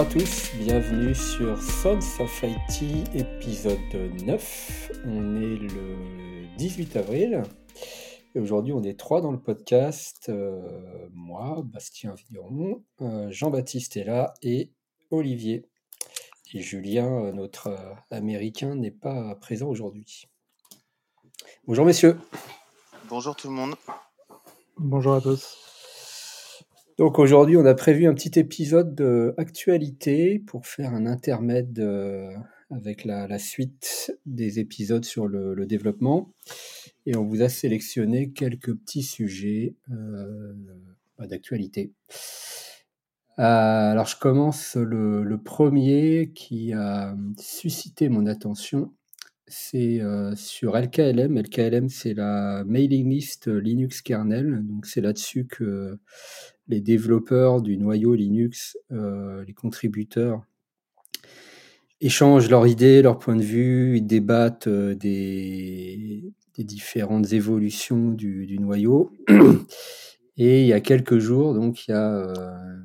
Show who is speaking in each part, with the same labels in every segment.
Speaker 1: à tous, bienvenue sur Sons of IT épisode 9. On est le 18 avril et aujourd'hui on est trois dans le podcast. Euh, moi, Bastien Vigneron, euh, Jean-Baptiste est là et Olivier. Et Julien, euh, notre américain, n'est pas présent aujourd'hui. Bonjour messieurs.
Speaker 2: Bonjour tout le monde.
Speaker 3: Bonjour à tous.
Speaker 1: Donc aujourd'hui, on a prévu un petit épisode d'actualité pour faire un intermède euh, avec la, suite des épisodes sur le, développement. Et on vous a sélectionné quelques petits sujets euh, bah, d'actualité. Euh, alors je commence le, premier qui a suscité mon attention. C'est sur LKLM. LKLM, c'est la mailing list Linux kernel. Donc c'est là-dessus que les développeurs du noyau Linux, euh, les contributeurs, échangent leurs idées, leurs points de vue, ils débattent euh, des, différentes évolutions du, noyau. Et il y a quelques jours, donc, il y a euh,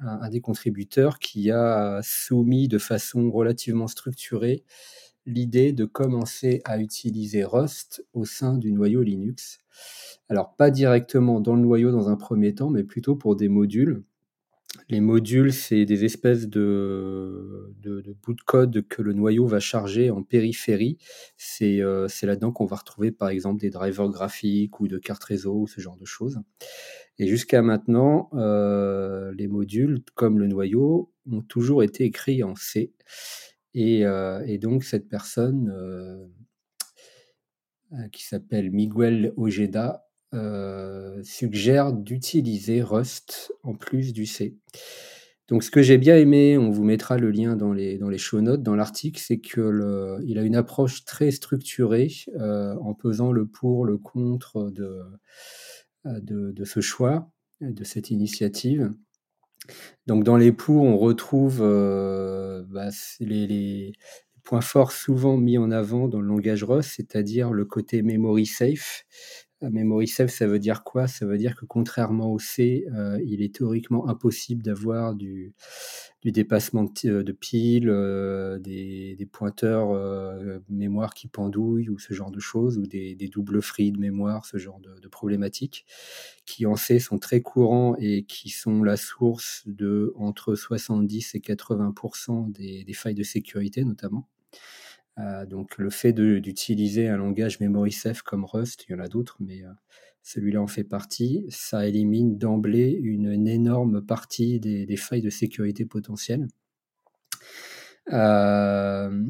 Speaker 1: un, des contributeurs qui a soumis de façon relativement structurée l'idée de commencer à utiliser Rust au sein du noyau Linux. Alors pas directement dans le noyau dans un premier temps, mais plutôt pour des modules. Les modules, c'est des espèces de, de, bouts de code que le noyau va charger en périphérie. Euh, c'est là-dedans qu'on va retrouver par exemple des drivers graphiques ou de cartes réseau ou ce genre de choses. Et jusqu'à maintenant, euh, les modules, comme le noyau, ont toujours été écrits en C. Et, euh, et donc cette personne qui s'appelle Miguel Ojeda euh, suggère d'utiliser Rust en plus du C. Donc ce que j'ai bien aimé, on vous mettra le lien dans les, dans les show notes, dans l'article, c'est qu'il a une approche très structurée euh, en pesant le pour, le contre de, de, ce choix, de cette initiative. Donc dans les pour, on retrouve euh, bah, les, les, points forts souvent mis en avant dans le langage Rust, c'est-à-dire le côté memory safe, Memory safe, ça veut dire quoi? Ça veut dire que contrairement au C, euh, il est théoriquement impossible d'avoir du, dépassement de, de piles, euh, des, pointeurs euh, mémoire qui pendouillent ou ce genre de choses, ou des, doubles free de mémoire, ce genre de, problématiques, qui en C sont très courants et qui sont la source de entre 70 et 80% des, des failles de sécurité notamment. Euh, donc le fait d'utiliser un langage memory safe comme Rust, il y en a d'autres, mais euh, celui-là en fait partie, ça élimine d'emblée une, énorme partie des, failles de sécurité potentielles. Euh,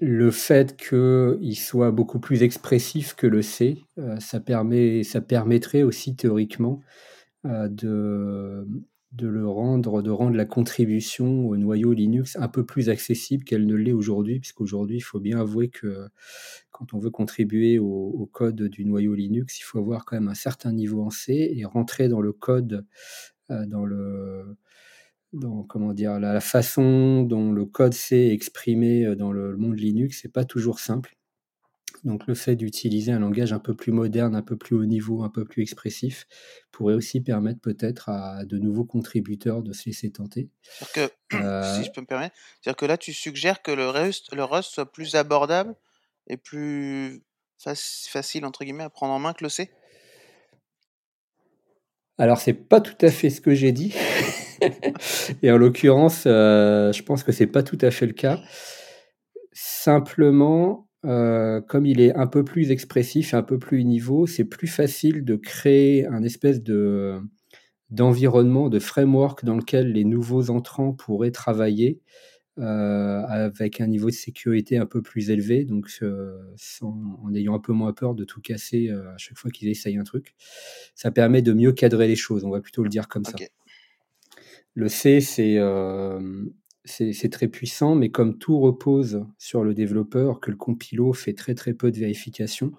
Speaker 1: le fait qu'il soit beaucoup plus expressif que le C, ça, permet, ça permettrait aussi théoriquement de, de le rendre, de rendre la contribution au noyau Linux un peu plus accessible qu'elle ne l'est aujourd'hui, puisqu'aujourd'hui, il faut bien avouer que quand on veut contribuer au, code du noyau Linux, il faut avoir quand même un certain niveau en C et rentrer dans le code, euh, dans le dans comment dire la, façon dont le code C est exprimé euh, dans le monde Linux, c'est pas toujours simple. Donc le fait d'utiliser un langage un peu plus moderne, un peu plus haut niveau, un peu plus expressif, pourrait aussi permettre peut-être à de nouveaux contributeurs de se laisser tenter.
Speaker 2: Que, euh, si je peux me permettre, c'est-à-dire que là tu suggères que le Rust, le Rust soit plus abordable et plus facile entre guillemets à prendre en main que le C?
Speaker 1: Alors, c'est pas tout à fait ce que j'ai dit. et en l'occurrence, euh, je pense que c'est pas tout à fait le cas. Simplement, euh, comme il est un peu plus expressif et un peu plus niveau, c'est plus facile de créer un espèce de d'environnement, de framework dans lequel les nouveaux entrants pourraient travailler euh, avec un niveau de sécurité un peu plus élevé, donc en ayant un peu moins peur de tout casser euh, à chaque fois qu'ils essayent un truc. Ça permet de mieux cadrer les choses, on va plutôt le dire comme ça. Le C, c'est c'est très puissant, mais comme tout repose sur le développeur, que le compilo fait très très peu de vérification,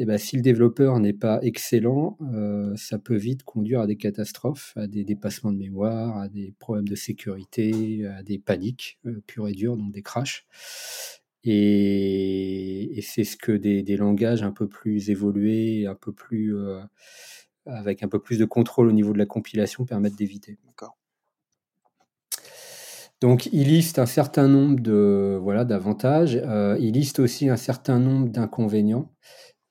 Speaker 1: et eh ben, si le développeur n'est pas excellent, euh, ça peut vite conduire à des catastrophes, à des dépassements de mémoire, à des problèmes de sécurité, à des paniques euh, pures et dures, donc des crashs. Et, c'est ce que des, langages un peu plus évolués, un peu plus, euh, avec un peu plus de contrôle au niveau de la compilation permettent d'éviter.
Speaker 2: D'accord.
Speaker 1: Donc, il liste un certain nombre de voilà d'avantages. Euh, il liste aussi un certain nombre d'inconvénients.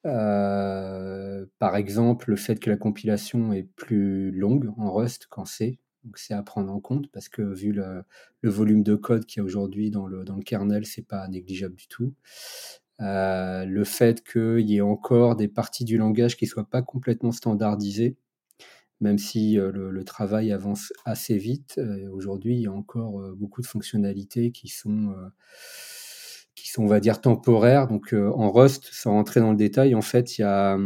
Speaker 1: Euh, par exemple, le fait que la compilation est plus longue en Rust qu'en C. C'est à prendre en compte parce que vu le, volume de code qu'il y a aujourd'hui dans le, dans le kernel, c'est pas négligeable du tout. Euh, le fait qu'il y ait encore des parties du langage qui soient pas complètement standardisées même si le, travail avance assez vite, aujourd'hui, il y a encore beaucoup de fonctionnalités qui sont, qui sont, on va dire, temporaires. Donc, en Rust, sans rentrer dans le détail, en fait, il y a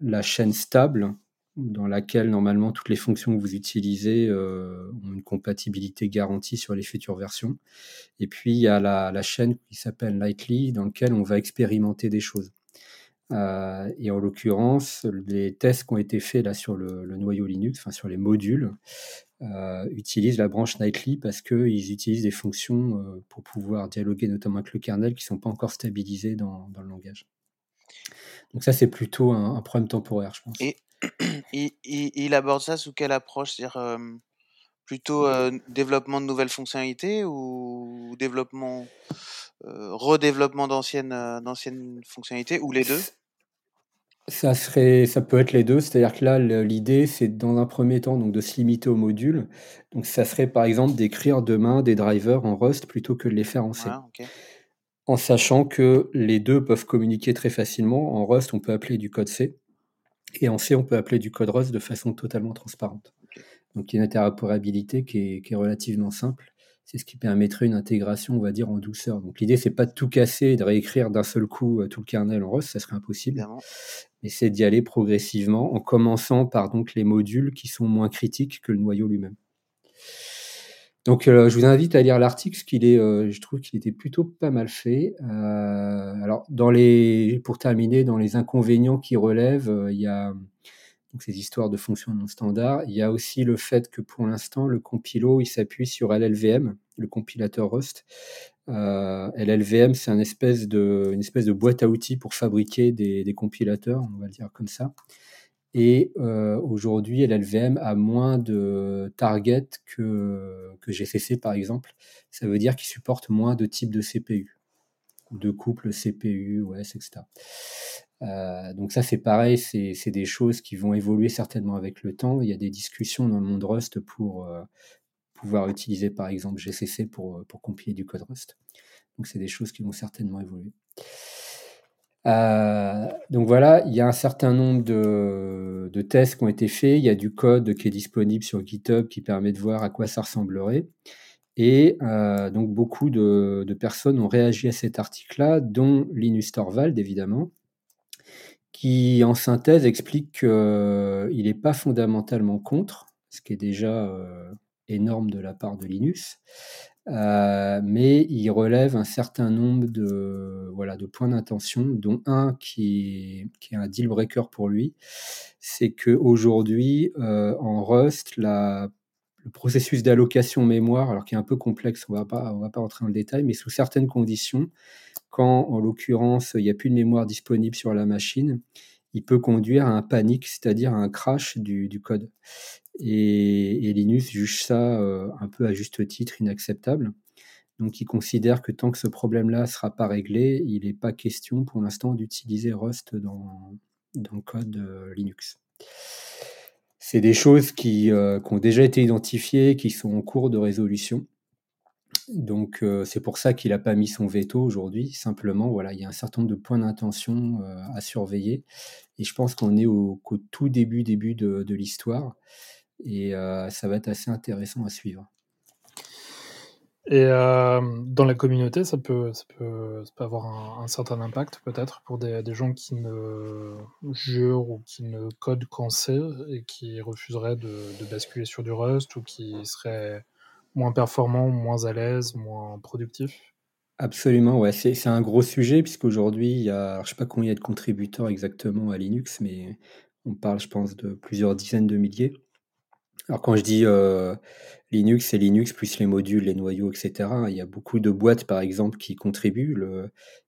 Speaker 1: la chaîne stable, dans laquelle, normalement, toutes les fonctions que vous utilisez ont une compatibilité garantie sur les futures versions. Et puis, il y a la, la chaîne qui s'appelle Lightly, dans laquelle on va expérimenter des choses. Euh, et en l'occurrence, les tests qui ont été faits là sur le, noyau Linux, enfin sur les modules, euh, utilisent la branche Nightly parce qu'ils utilisent des fonctions euh, pour pouvoir dialoguer notamment avec le kernel qui ne sont pas encore stabilisées dans, le langage. Donc ça, c'est plutôt un, problème temporaire, je pense.
Speaker 2: Et il, aborde ça sous quelle approche? C'est-à-dire plutôt développement de nouvelles fonctionnalités ou développement redéveloppement d'anciennes euh, d'anciennes fonctionnalités ou les deux?
Speaker 1: Ça serait, ça peut être les deux, c'est-à-dire que là, l'idée, c'est dans un premier temps donc de se limiter aux modules. Donc, ça serait par exemple d'écrire demain des drivers en Rust plutôt que de les faire en C. En sachant que les deux peuvent communiquer très facilement. En Rust, on peut appeler du code C, et en C, on peut appeler du code Rust de façon totalement transparente. Donc, il y a une interopérabilité qui est relativement simple c'est ce qui permettrait une intégration, on va dire, en douceur. Donc l'idée, c'est pas de tout casser et de réécrire d'un seul coup euh, tout le kernel en Rust, ça serait impossible. Mais c'est d'y aller progressivement, en commençant par donc les modules qui sont moins critiques que le noyau lui-même. Donc euh, je vous invite à lire l'article, qu'il est, euh, je trouve qu'il était plutôt pas mal fait. alors dans les, pour terminer, dans les inconvénients qui relèvent, il y a ces histoires de fonctions non standards. Il y a aussi le fait que pour l'instant, le compilo, il s'appuie sur LLVM, le compilateur Rust. Euh, LLVM, c'est une espèce, de, une espèce de boîte à outils pour fabriquer des, compilateurs, on va le dire comme ça. Et euh, aujourd'hui, LLVM a moins de targets que, que GCC, par exemple. Ça veut dire qu'il supporte moins de types de CPU, de couples CPU, OS, etc. Euh, donc ça c'est pareil, c'est des choses qui vont évoluer certainement avec le temps. Il y a des discussions dans le monde Rust pour euh, pouvoir utiliser par exemple GCC pour, euh, pour compiler du code Rust. Donc c'est des choses qui vont certainement évoluer. donc voilà, il y a un certain nombre de, tests qui ont été faits. Il y a du code qui est disponible sur GitHub qui permet de voir à quoi ça ressemblerait. Et donc beaucoup de, personnes ont réagi à cet article-là, dont Linus Torvald évidemment, qui en synthèse explique qu'il euh, n'est pas fondamentalement contre, ce qui est déjà euh, énorme de la part de Linus, euh, mais il relève un certain nombre de, voilà, de points d'intention, dont un qui est, un deal breaker pour lui, c'est qu'aujourd'hui, en Rust, la le processus d'allocation mémoire, alors qui est un peu complexe, on ne va pas entrer dans le détail, mais sous certaines conditions, quand en l'occurrence il n'y a plus de mémoire disponible sur la machine, il peut conduire à un panique, c'est-à-dire à un crash du, code. Et, Linus juge ça euh, un peu à juste titre inacceptable. Donc il considère que tant que ce problème-là ne sera pas réglé, il n'est pas question pour l'instant d'utiliser Rust dans, le code euh, Linux. C'est des choses qui, euh, qui, ont déjà été identifiées, qui sont en cours de résolution. Donc euh, c'est pour ça qu'il n'a pas mis son veto aujourd'hui. Simplement, voilà, il y a un certain nombre de points d'intention euh, à surveiller. Et je pense qu'on est au, tout début, début de, l'histoire. Et ça va être assez intéressant à suivre.
Speaker 3: Et dans la communauté, ça peut, ça peut, avoir un, certain impact peut-être pour des, gens qui ne jurent ou qui ne codent qu'en C et qui refuseraient de, basculer sur du Rust ou qui seraient moins performant, moins à l'aise, moins productif
Speaker 1: Absolument, ouais. C'est un gros sujet puisqu'aujourd'hui, il y sais pas combien il y a de contributeurs exactement à Linux, mais on parle, je pense, de plusieurs dizaines de milliers. Alors quand je dis euh, Linux, c'est Linux plus les modules, les noyaux, etc. Il y a beaucoup de boîtes, par exemple, qui contribuent.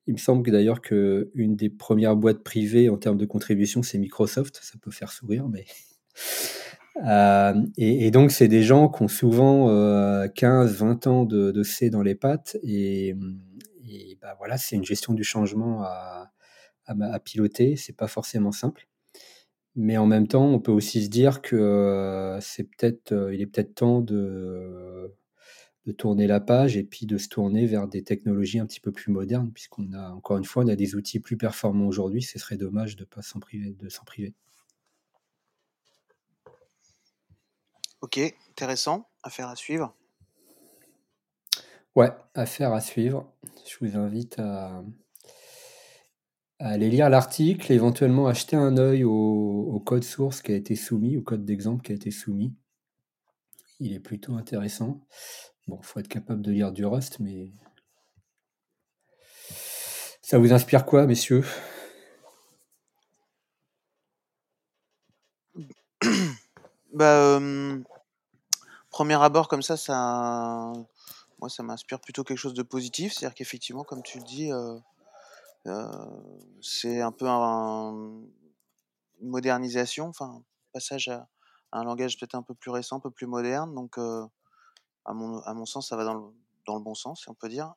Speaker 1: Il me semble d'ailleurs qu'une des premières boîtes privées en termes de contribution, c'est Microsoft. Ça peut faire sourire, mais Euh, et, donc, c'est des gens qui ont souvent 15, 20 ans de, C dans les pattes. Et, bah, voilà, c'est une gestion du changement à, à, piloter. C'est pas forcément simple. Mais en même temps, on peut aussi se dire que c'est peut-être, il est peut-être temps de, de tourner la page et puis de se tourner vers des technologies un petit peu plus modernes, puisqu'on a, encore une fois, on a des outils plus performants aujourd'hui. Ce serait dommage de pas s'en priver, de s'en priver.
Speaker 2: Ok, intéressant, affaire à suivre.
Speaker 1: Ouais, affaire à suivre. Je vous invite à, aller lire l'article, éventuellement acheter un œil au, code source qui a été soumis, au code d'exemple qui a été soumis. Il est plutôt intéressant. Bon, faut être capable de lire du Rust, mais ça vous inspire quoi, messieurs?
Speaker 2: Bah, euh, premier abord comme ça, ça, moi, ça m'inspire plutôt quelque chose de positif. C'est-à-dire qu'effectivement, comme tu le dis, euh, c'est un peu une modernisation, enfin, passage à, un langage peut-être un peu plus récent, un peu plus moderne. Donc, à mon, à mon sens, ça va dans le, dans le bon sens, si on peut dire.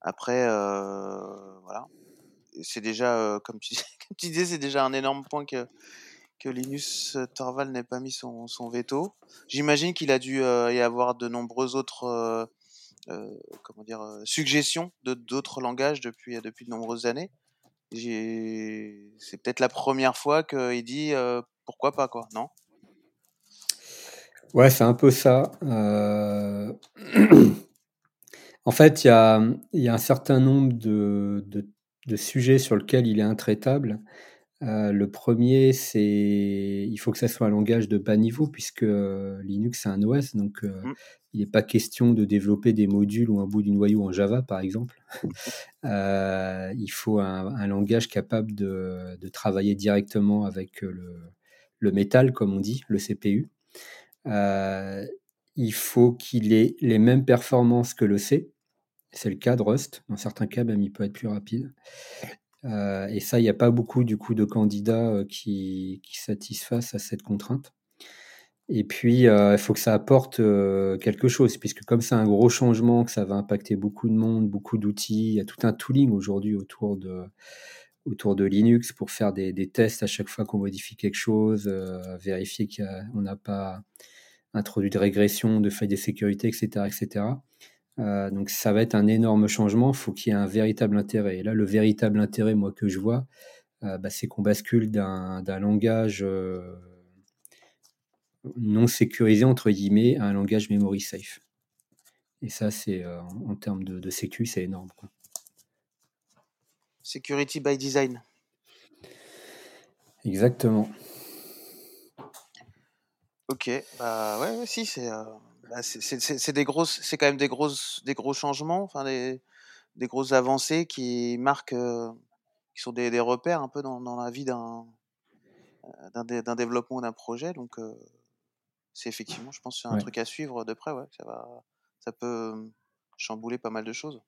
Speaker 2: après, voilà. C'est déjà, comme tu, disais, c'est déjà un énorme point que, que Linus Torvald n'ait pas mis son, son veto. J'imagine qu'il a dû euh, y avoir de nombreuses autres euh, euh, comment dire, suggestions de d'autres langages depuis, depuis de nombreuses années. C'est peut-être la première fois qu'il dit pourquoi pas, quoi, non?
Speaker 1: Ouais, c'est un peu ça. en fait, il y a, y a, un certain nombre de, de, de, sujets sur lesquels il est intraitable. Euh, le premier, c'est il faut que ça soit un langage de bas niveau puisque euh, Linux c'est un OS, donc euh, mmh. Il n'est pas question de développer des modules ou un bout du noyau en Java par exemple. il faut un, langage capable de, travailler directement avec le, le, métal, comme on dit, le CPU. il faut qu'il ait les mêmes performances que le C. C'est le cas de Rust. Dans certains cas, même, il peut être plus rapide. Euh, et ça, il n'y a pas beaucoup du coup de candidats euh, qui, qui, satisfassent à cette contrainte. Et puis, euh, il faut que ça apporte quelque chose, puisque comme c'est un gros changement, que ça va impacter beaucoup de monde, beaucoup d'outils, il y a tout un tooling aujourd'hui autour de, autour de Linux pour faire des, des tests à chaque fois qu'on modifie quelque chose, vérifier qu'on n'a pas introduit de régression, de failles de sécurité, etc. etc. Euh, donc ça va être un énorme changement, il faut qu'il y ait un véritable intérêt. Et là, le véritable intérêt, moi, que je vois, euh, bah, c'est qu'on bascule d'un langage euh, non sécurisé, entre guillemets, à un langage memory safe. Et ça, c'est en, termes de, de sécu, c'est énorme.
Speaker 2: Security by design.
Speaker 1: Exactement.
Speaker 2: Ok, bah ouais, si, c'est bah, c'est des grosses, c'est quand même des grosses, des gros changements, enfin des, des grosses avancées qui marquent, euh, qui sont des, des, repères un peu dans, dans la vie d'un euh, d'un développement d'un projet. Donc euh, c'est effectivement, je pense, c'est un truc à suivre de près. Ouais, ça va, ça peut chambouler pas mal de choses.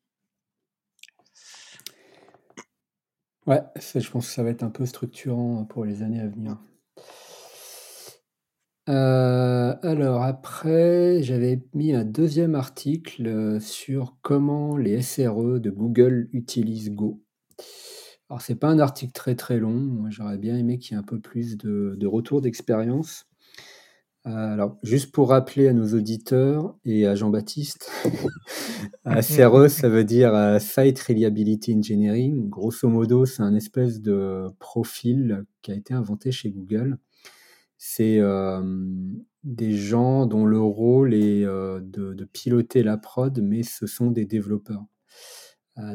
Speaker 1: Ouais, je pense que ça va être un peu structurant pour les années à venir. Euh, alors après, j'avais mis un deuxième article euh, sur comment les SRE de Google utilisent Go. Alors c'est pas un article très très long, moi j'aurais bien aimé qu'il y ait un peu plus de, retour d'expérience. Euh, alors juste pour rappeler à nos auditeurs et à Jean-Baptiste, SRE ça veut dire Site Reliability Engineering. Grosso modo, c'est un espèce de profil qui a été inventé chez Google c'est des gens dont le rôle est de, piloter la prod, mais ce sont des développeurs.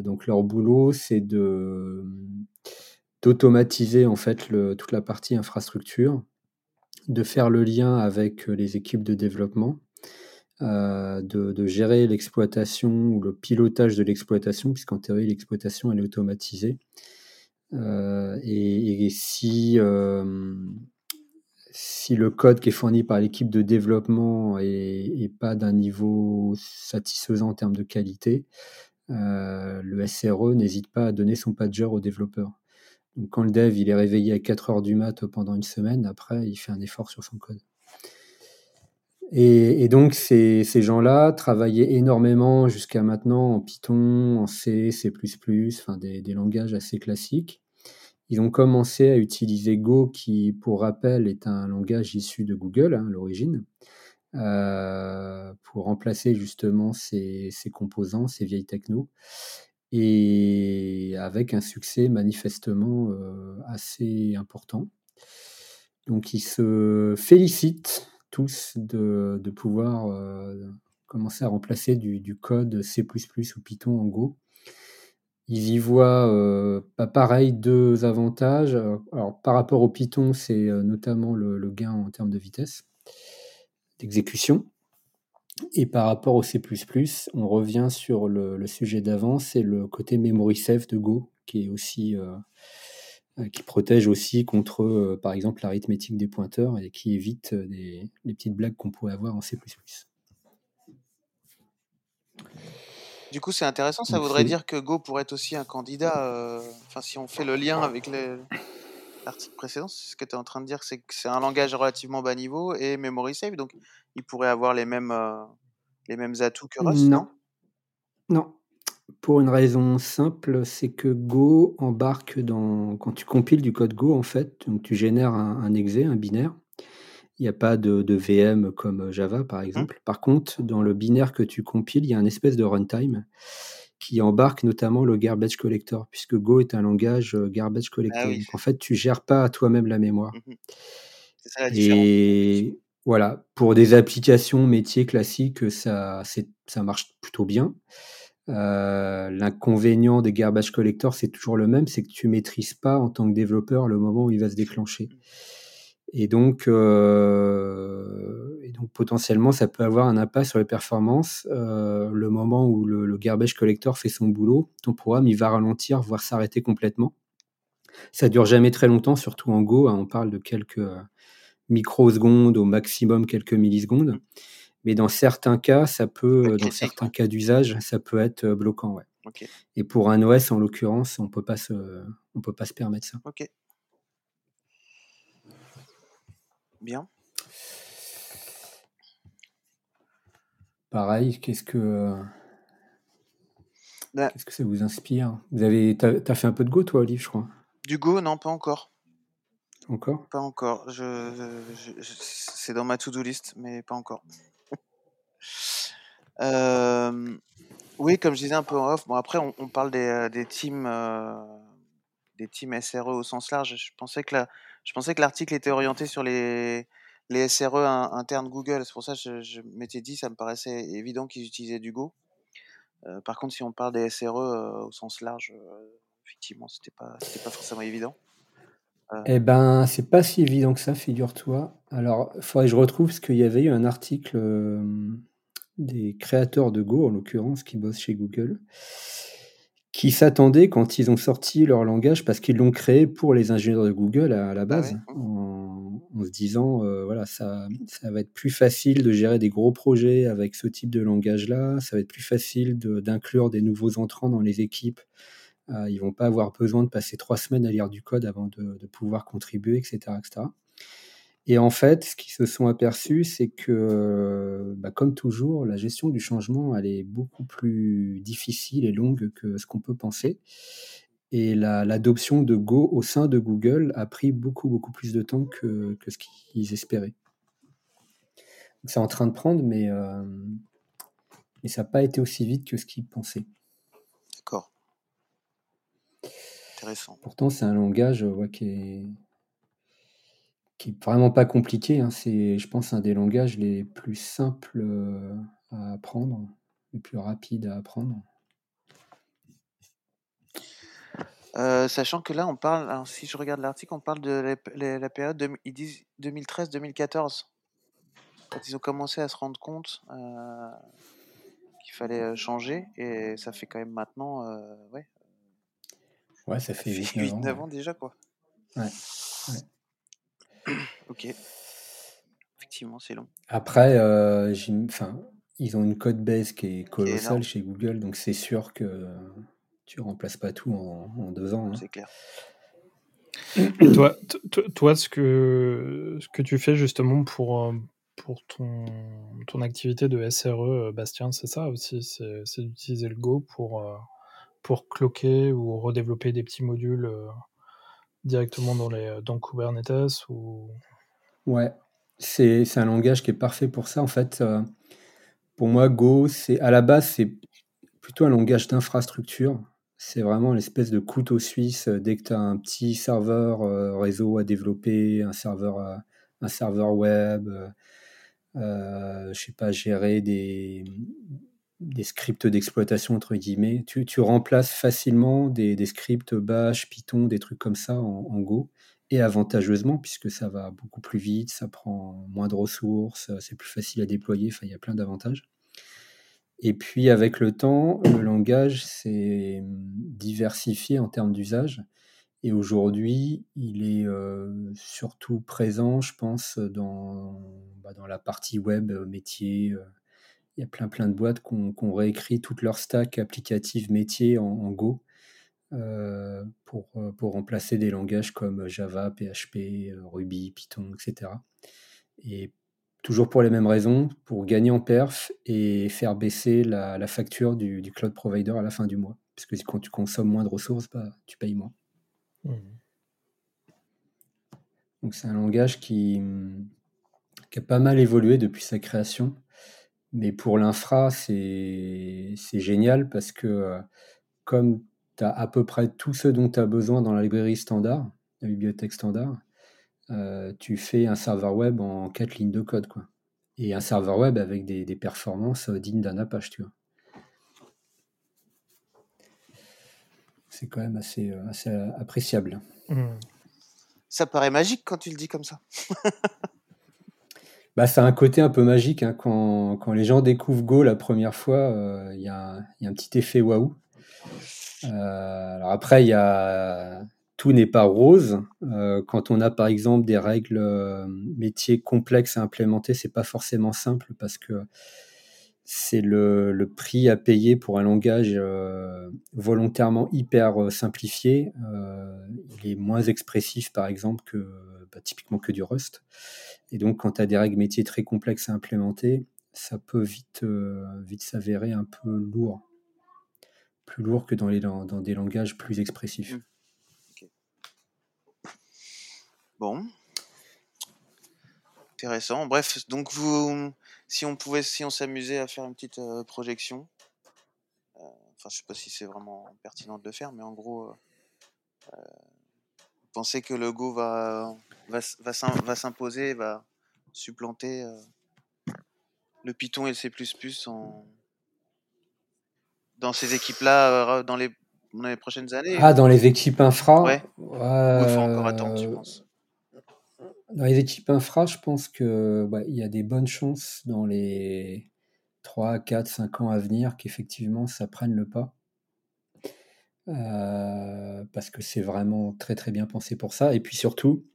Speaker 1: donc leur boulot, c'est de d'automatiser en fait toute la partie infrastructure, de faire le lien avec les équipes de développement, de, gérer l'exploitation ou le pilotage de l'exploitation, puisqu'en théorie l'exploitation est automatisée. et, si si le code qui est fourni par l'équipe de développement est, pas d'un niveau satisfaisant en termes de qualité, euh, le SRE n'hésite pas à donner son pager au développeur. Donc, quand le dev il est réveillé à 4 heures du mat pendant une semaine, après, il fait un effort sur son code. Et, donc, ces, gens-là travaillaient énormément jusqu'à maintenant en Python, en C, C++, enfin des, des, langages assez classiques. Ils ont commencé à utiliser Go, qui, pour rappel, est un langage issu de Google hein, à l'origine, euh, pour remplacer justement ces, ces, composants, ces vieilles technos, et avec un succès manifestement euh, assez important. Donc, ils se félicitent tous de, pouvoir euh, commencer à remplacer du, code C++ ou Python en Go. Ils y voient euh, pareil deux avantages. Alors, par rapport au Python, c'est notamment le, gain en termes de vitesse d'exécution. Et par rapport au C++, on revient sur le, le sujet d'avant, c'est le côté memory safe de Go, qui est aussi euh, euh, qui protège aussi contre, euh, par exemple, l'arithmétique des pointeurs et qui évite des, les petites blagues qu'on pourrait avoir en C++.
Speaker 2: Du coup, c'est intéressant. Ça voudrait dire que Go pourrait être aussi un candidat. Enfin, euh, si on fait le lien avec l'article précédent, ce que tu es en train de dire, c'est que c'est un langage relativement bas niveau et memory safe, donc il pourrait avoir les mêmes, euh, les mêmes atouts que Rust.
Speaker 1: Non. Non? Pour une raison simple, c'est que Go embarque dans quand tu compiles du code Go, en fait, donc tu génères un, un exe, un binaire. Il n'y a pas de, de, VM comme Java, par mmh. exemple. Mmh. Par contre, dans le binaire que tu compiles, il y a un espèce de runtime qui embarque notamment le garbage collector, puisque Go est un langage euh, garbage collector. Ah oui. Donc, en fait, tu gères pas toi-même la mémoire. Mmh.
Speaker 2: C'est ça la différence.
Speaker 1: Et voilà, pour des applications métiers classiques, ça, ça marche plutôt bien. Euh, L'inconvénient des garbage collectors, c'est toujours le même, c'est que tu maîtrises pas en tant que développeur le moment où il va se déclencher. Et donc, euh, et donc potentiellement, ça peut avoir un impact sur les performances. Euh, le moment où le, le, garbage collector fait son boulot, ton programme il va ralentir, voire s'arrêter complètement. Ça dure jamais très longtemps, surtout en Go. Hein, on parle de quelques microsecondes, au maximum quelques millisecondes. Mais dans certains cas, ça peut, dans certains cas d'usage, ça peut être bloquant, ouais.
Speaker 2: Okay.
Speaker 1: Et pour un OS, en l'occurrence, on peut pas se, on peut pas se permettre ça.
Speaker 2: Bien.
Speaker 1: Pareil, qu'est-ce que, bah, qu'est-ce que ça vous inspire? Vous avez, t'as, as fait un peu de Go, toi, Olive, je crois?
Speaker 2: Du Go, non, pas encore.
Speaker 1: Encore?
Speaker 2: Pas encore. Je, je, je c'est dans ma to-do list, mais pas encore. Euh, oui, comme je disais un peu en off, bon après on, on parle des, euh, des teams, euh, des teams SRE au sens large. Je pensais que la, je pensais que l'article était orienté sur les, les SRE in, internes Google. C'est pour ça que je, m'étais dit, ça me paraissait évident qu'ils utilisaient du Go. Euh, par contre, si on parle des SRE euh, au sens large, euh, effectivement, c'était pas, pas forcément évident.
Speaker 1: Eh ben, c'est pas si évident que ça, figure-toi. Alors, il faudrait que je retrouve parce qu'il y avait eu un article des créateurs de Go, en l'occurrence, qui bossent chez Google, qui s'attendaient quand ils ont sorti leur langage, parce qu'ils l'ont créé pour les ingénieurs de Google à, la base,
Speaker 2: ah ouais.
Speaker 1: en, en, se disant, euh, voilà, ça, ça va être plus facile de gérer des gros projets avec ce type de langage-là, ça va être plus facile d'inclure des nouveaux entrants dans les équipes. Euh, ils vont pas avoir besoin de passer trois semaines à lire du code avant de, de pouvoir contribuer, etc., etc. Et en fait, ce qu'ils se sont aperçus, c'est que, bah, comme toujours, la gestion du changement, elle est beaucoup plus difficile et longue que ce qu'on peut penser. Et l'adoption la, de Go au sein de Google a pris beaucoup, beaucoup plus de temps que, que ce qu'ils espéraient. C'est en train de prendre, mais, euh, mais ça n'a pas été aussi vite que ce qu'ils pensaient.
Speaker 2: D'accord. Intéressant.
Speaker 1: Pourtant, c'est un langage ouais, qui est qui est vraiment pas compliqué. Hein. C'est, je pense, un des langages les plus simples euh, à apprendre, les plus rapides à apprendre.
Speaker 2: Euh, sachant que là, on parle, alors si je regarde l'article, on parle de la, la, la période, de, ils disent 2013-2014, quand ils ont commencé à se rendre compte euh, qu'il fallait changer, et ça fait quand même maintenant, euh, ouais.
Speaker 1: Ouais, ça fait
Speaker 2: 8-9 ans,
Speaker 1: ans,
Speaker 2: déjà, quoi.
Speaker 1: Ouais. ouais.
Speaker 2: ok. Effectivement, c'est long.
Speaker 1: Après, euh, enfin, ils ont une code base qui est colossale chez Google, donc c'est sûr que tu remplaces pas tout en, en deux ans. Hein.
Speaker 2: C'est clair.
Speaker 3: Et toi, toi ce, que, ce que tu fais justement pour, pour ton, ton activité de SRE, Bastien, c'est ça aussi, c'est d'utiliser le Go pour, pour cloquer ou redévelopper des petits modules directement dans, les, dans Kubernetes ou...
Speaker 1: Ouais, c'est un langage qui est parfait pour ça. En fait, pour moi, Go, c'est à la base, c'est plutôt un langage d'infrastructure. C'est vraiment l'espèce de couteau suisse dès que tu as un petit serveur réseau à développer, un serveur, un serveur web, euh, je sais pas, gérer des, des scripts d'exploitation, entre guillemets. Tu, tu remplaces facilement des, scripts Bash, Python, des trucs comme ça en, Go, et avantageusement, puisque ça va beaucoup plus vite, ça prend moins de ressources, c'est plus facile à déployer, il y a plein d'avantages. Et puis, avec le temps, le langage s'est diversifié en termes d'usage. Et aujourd'hui, il est surtout présent, je pense, dans, bah, dans la partie web, métier. Il y a plein plein de boîtes qui ont, réécrit toute leur stack applicative métier en, Go pour, pour remplacer des langages comme Java, PHP, Ruby, Python, etc. Et toujours pour les mêmes raisons, pour gagner en perf et faire baisser la, facture du, cloud provider à la fin du mois. Parce que quand tu consommes moins de ressources, bah, tu payes moins. Mmh. Donc c'est un langage qui, a pas mal évolué depuis sa création. Mais pour l'infra, c'est génial parce que euh, comme tu as à peu près tout ce dont tu as besoin dans la librairie standard, la bibliothèque standard, euh, tu fais un serveur web en quatre lignes de code. Quoi. Et un serveur web avec des, performances dignes d'un Apache. Tu vois. c'est quand même assez, euh, assez appréciable.
Speaker 2: Mmh. Ça paraît magique quand tu le dis comme ça.
Speaker 1: bah, ça a un côté un peu magique. Hein. Quand, quand, les gens découvrent Go la première fois, euh, il y, y, a un petit effet waouh. Euh, alors après, il y a tout n'est pas rose. quand on a par exemple des règles métiers complexes à implémenter, c'est pas forcément simple parce que c'est le, prix à payer pour un langage euh, volontairement hyper euh, simplifié. Euh, il est moins expressif, par exemple, que bah, typiquement que du Rust. Et donc, quand tu as des règles métiers très complexes à implémenter, ça peut vite, s'avérer un peu lourd. Plus lourd que dans des langages plus expressifs. Mmh.
Speaker 2: Bon. Intéressant. Bref, donc vous si on pouvait, si on s'amusait à faire une petite euh, projection, euh, enfin, je sais pas si c'est vraiment pertinent de le faire, mais en gros, euh, vous pensez que le Go va, va, va s'imposer, va supplanter le Python et le C++ en, dans ces équipes-là dans les, dans les prochaines années.
Speaker 1: Ah, dans les équipes infra?
Speaker 2: Ouais. Ou il faut encore attendre, tu penses?
Speaker 1: Dans les équipes infra, je pense que bah, il y a des bonnes chances dans les 3, 4, 5 ans à venir qu'effectivement ça prenne le pas. Euh, parce que c'est vraiment très très bien pensé pour ça. Et puis surtout,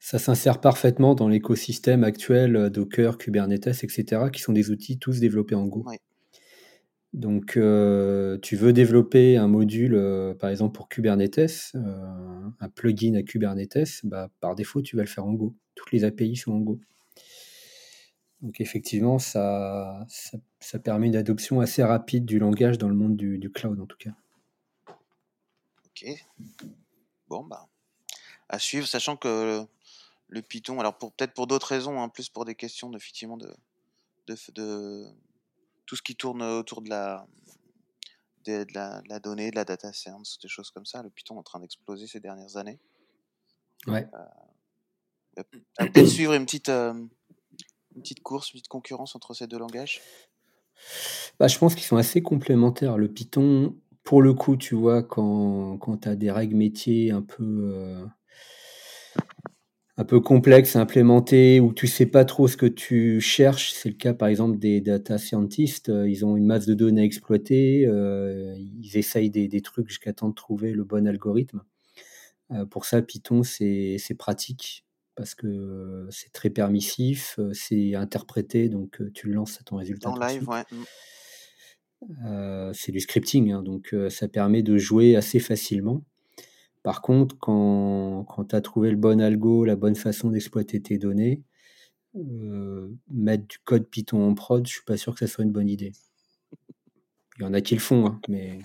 Speaker 1: ça s'insère parfaitement dans l'écosystème actuel Docker, Kubernetes, etc., qui sont des outils tous développés en Go. Donc, euh, tu veux développer un module, euh, par exemple pour Kubernetes, euh, un plugin à Kubernetes, bah, par défaut, tu vas le faire en Go. Toutes les API sont en Go. Donc, effectivement, ça, permet une adoption assez rapide du langage dans le monde du, cloud, en tout cas.
Speaker 2: Ok. Bon, bah, à suivre, sachant que le Python, alors peut-être pour d'autres raisons, hein, plus pour des questions effectivement de tout ce qui tourne autour de la, de, la, donnée, de la data science, des choses comme ça. Le Python est en train d'exploser ces dernières années.
Speaker 1: Ouais.
Speaker 2: Euh, peut-être suivre une petite, euh, une petite course, une petite concurrence entre ces deux langages?
Speaker 1: Bah, Je pense qu'ils sont assez complémentaires. Le Python, pour le coup, tu vois, quand, quand tu as des règles métiers un peu, euh, un peu complexe à implémenter ou tu sais pas trop ce que tu cherches. C'est le cas par exemple des data scientists. Euh, ils ont une masse de données à exploiter. Euh, ils essayent des, des trucs jusqu'à temps de trouver le bon algorithme. Euh, pour ça, Python, c'est pratique parce que c'est très permissif, c'est interprété, donc tu le lances à ton résultat.
Speaker 2: En live, ouais.
Speaker 1: c'est du scripting, hein, donc ça permet de jouer assez facilement. Par contre, quand, quand tu as trouvé le bon algo, la bonne façon d'exploiter tes données, euh, mettre du code Python en prod, je suis pas sûr que ça soit une bonne idée. Il y en a qui le font, hein, mais.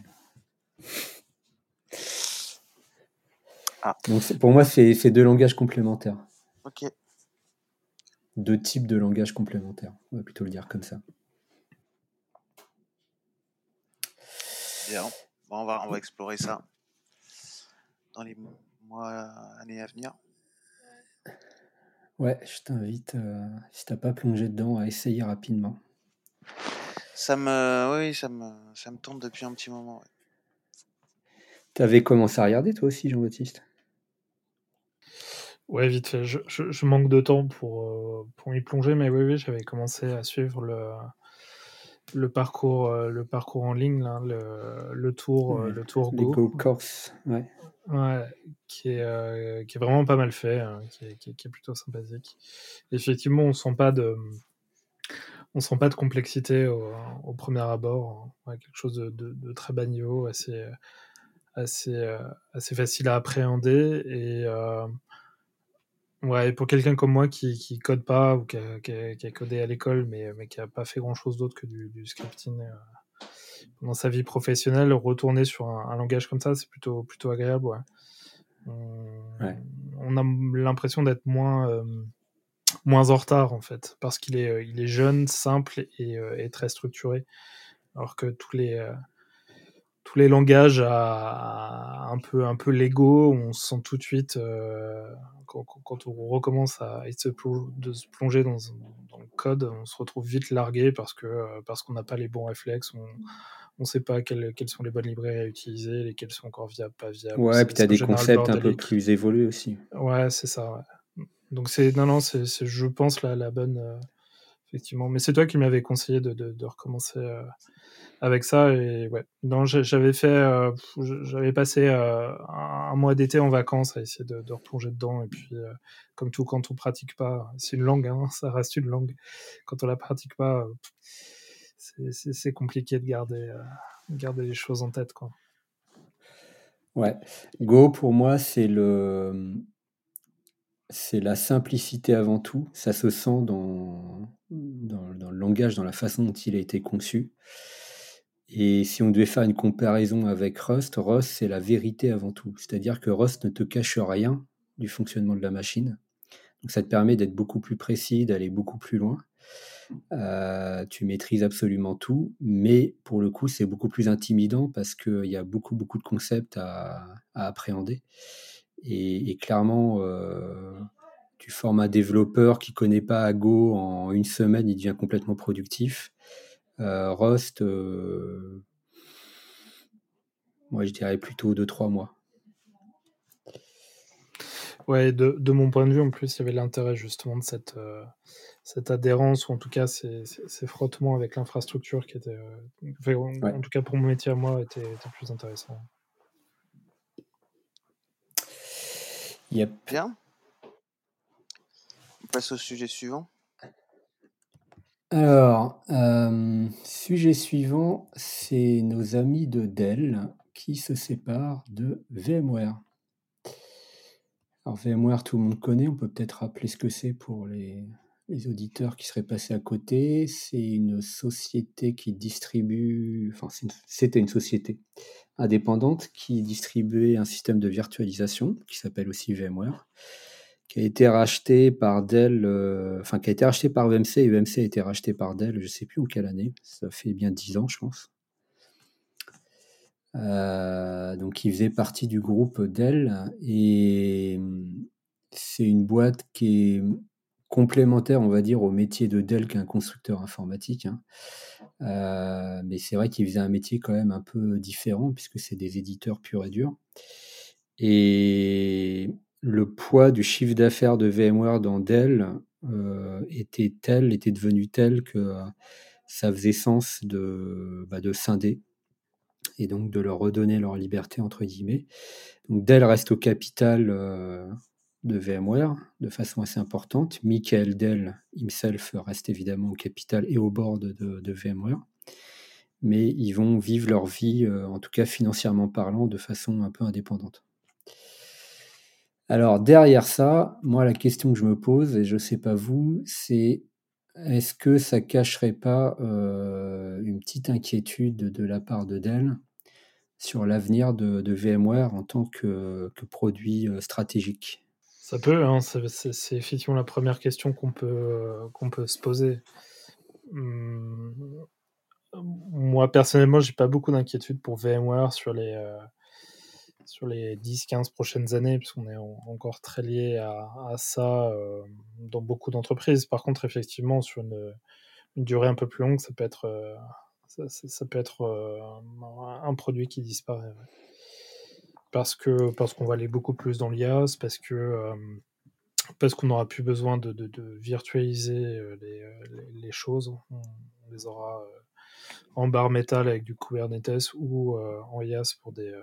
Speaker 2: Ah.
Speaker 1: Donc pour moi, c'est c'est deux langages complémentaires.
Speaker 2: Ok.
Speaker 1: Deux types de langages complémentaires. On va plutôt le dire comme ça.
Speaker 2: Bien. Bon, on va, on va explorer ça dans les mois, années à venir.
Speaker 1: Ouais, je t'invite, euh, si t'as pas plongé dedans, à essayer rapidement.
Speaker 2: Ça me, oui, ça me, ça me tente depuis un petit moment. ouais.
Speaker 1: T'avais commencé à regarder toi aussi, Jean-Baptiste?
Speaker 3: Ouais, vite fait. Je, je- je manque de temps pour, euh, pour y plonger, mais oui, oui, j'avais commencé à suivre le, le, parcours, euh, le parcours en ligne, là, le, le tour, euh,
Speaker 1: Ouais,
Speaker 3: le tour Go.
Speaker 1: Go Course, ouais.
Speaker 3: Ouais, qui est, euh, qui est vraiment pas mal fait, hein, qui, est, qui est- qui est plutôt sympathique. Effectivement, on sent pas de, on sent pas de complexité au, au premier abord. hein. Ouais, quelque chose de, de- de très bas niveau, assez, assez, assez facile à appréhender. Et euh, ouais, et pour quelqu'un comme moi qui, qui code pas ou qui a, qui a- qui a codé à l'école, mais, mais qui a pas fait grand chose d'autre que du, du scripting. euh, dans sa vie professionnelle, retourner sur un, un langage comme ça, c'est plutôt, plutôt agréable. Ouais. On,
Speaker 1: Ouais.
Speaker 3: on a l'impression d'être moins, euh, moins en retard, en fait, parce qu'il est, euh, il est jeune, simple et, euh, et très structuré. Alors que tous les, tous les langages à, à un peu, un peu Lego, on se sent tout de suite, euh, quand, on recommence à essayer de se plonger dans, dans le code, on se retrouve vite largué parce que euh, parce qu'on n'a pas les bons réflexes, on ne sait pas quelles, quelles sont les bonnes librairies à utiliser, lesquelles sont encore viables, pas viables.
Speaker 1: Ouais, puis t'as
Speaker 3: en
Speaker 1: des concepts un peu plus évolués aussi.
Speaker 3: Ouais, c'est ça. ouais. Donc c'est non non c'est c'est, je pense la la bonne euh, effectivement. Mais c'est toi qui m'avais conseillé de, de, recommencer euh, avec ça et ouais. Non j'avais fait euh, j'avais passé euh, un, mois d'été en vacances à essayer de, replonger dedans et puis comme tout quand on pratique pas c'est une langue hein, ça reste une langue quand on la pratique pas c'est- compliqué de garder garder les choses en tête quoi.
Speaker 1: Ouais. Go, pour moi, c'est le, c'est la simplicité avant tout. Ça se sent dans, le langage, dans la façon dont il a été conçu. Et si on devait faire une comparaison avec Rust, Rust, c'est la vérité avant tout. C'est-à-dire que Rust ne te cache rien du fonctionnement de la machine. Donc ça te permet d'être beaucoup plus précis, d'aller beaucoup plus loin. Euh, tu maîtrises absolument tout, mais pour le coup, c'est beaucoup plus intimidant parce qu'il y a beaucoup, beaucoup de concepts à appréhender. Et, et clairement, euh, tu formes un développeur qui connaît pas Go en une semaine, il devient complètement productif. Euh, Rust, euh, moi je dirais plutôt 2-3 mois.
Speaker 3: Ouais, de, de mon point de vue, en plus, il y avait l'intérêt justement de cette, euh, cette adhérence, ou en tout cas ces, ces, ces frottements avec l'infrastructure qui était, euh, enfin, en,
Speaker 1: Ouais.
Speaker 3: en tout cas pour mon métier à moi, était, était plus intéressant.
Speaker 1: Yep.
Speaker 2: Bien. On passe au sujet suivant.
Speaker 1: Alors, euh, sujet suivant, c'est nos amis de Dell qui se séparent de VMware. Alors VMware, tout le monde connaît, on peut peut-être rappeler ce que c'est pour les, les auditeurs qui seraient passés à côté. C'est une société qui distribue, enfin c'était une société indépendante qui distribuait un système de virtualisation qui s'appelle aussi VMware, qui a été racheté par Dell, euh, enfin qui a été racheté par EMC et a été racheté par Dell, je ne sais plus en quelle année, ça fait bien 10 ans je pense. Euh, donc, il faisait partie du groupe Dell et hum, c'est une boîte qui est complémentaire, on va dire, au métier de Dell qu'un constructeur informatique. hein. Euh, mais c'est vrai qu'il faisait un métier quand même un peu différent puisque c'est des éditeurs purs et durs. Et le poids du chiffre d'affaires de VMware dans Dell euh, était tel, était devenu tel que ça faisait sens de, bah, de scinder et donc de leur redonner leur liberté entre guillemets. Donc Dell reste au capital euh, de VMware de façon assez importante. Michael Dell himself reste évidemment au capital et au board de, VMware. Mais ils vont vivre leur vie, euh, en tout cas financièrement parlant, de façon un peu indépendante. Alors derrière ça, moi la question que je me pose, et je ne sais pas vous, c'est est-ce que ça cacherait pas euh, une petite inquiétude de la part de Dell sur l'avenir de, VMware en tant que, produit euh, stratégique?
Speaker 3: Ça peut, hein, c'est effectivement la première question qu'on peut, qu'on peut se poser. Hum, moi personnellement, j'ai pas beaucoup d'inquiétude pour VMware sur les, euh, les 10-15 prochaines années, puisqu'on est encore très lié à, ça euh, dans beaucoup d'entreprises. Par contre, effectivement, sur une, durée un peu plus longue, ça peut être, euh, peut être euh, un produit qui disparaît. Parce que parce qu'on va aller beaucoup plus dans l'IaaS, parce que parce qu'on n'aura plus besoin de, virtualiser les, choses. On, les aura en barre métal avec du Kubernetes ou en IaaS pour des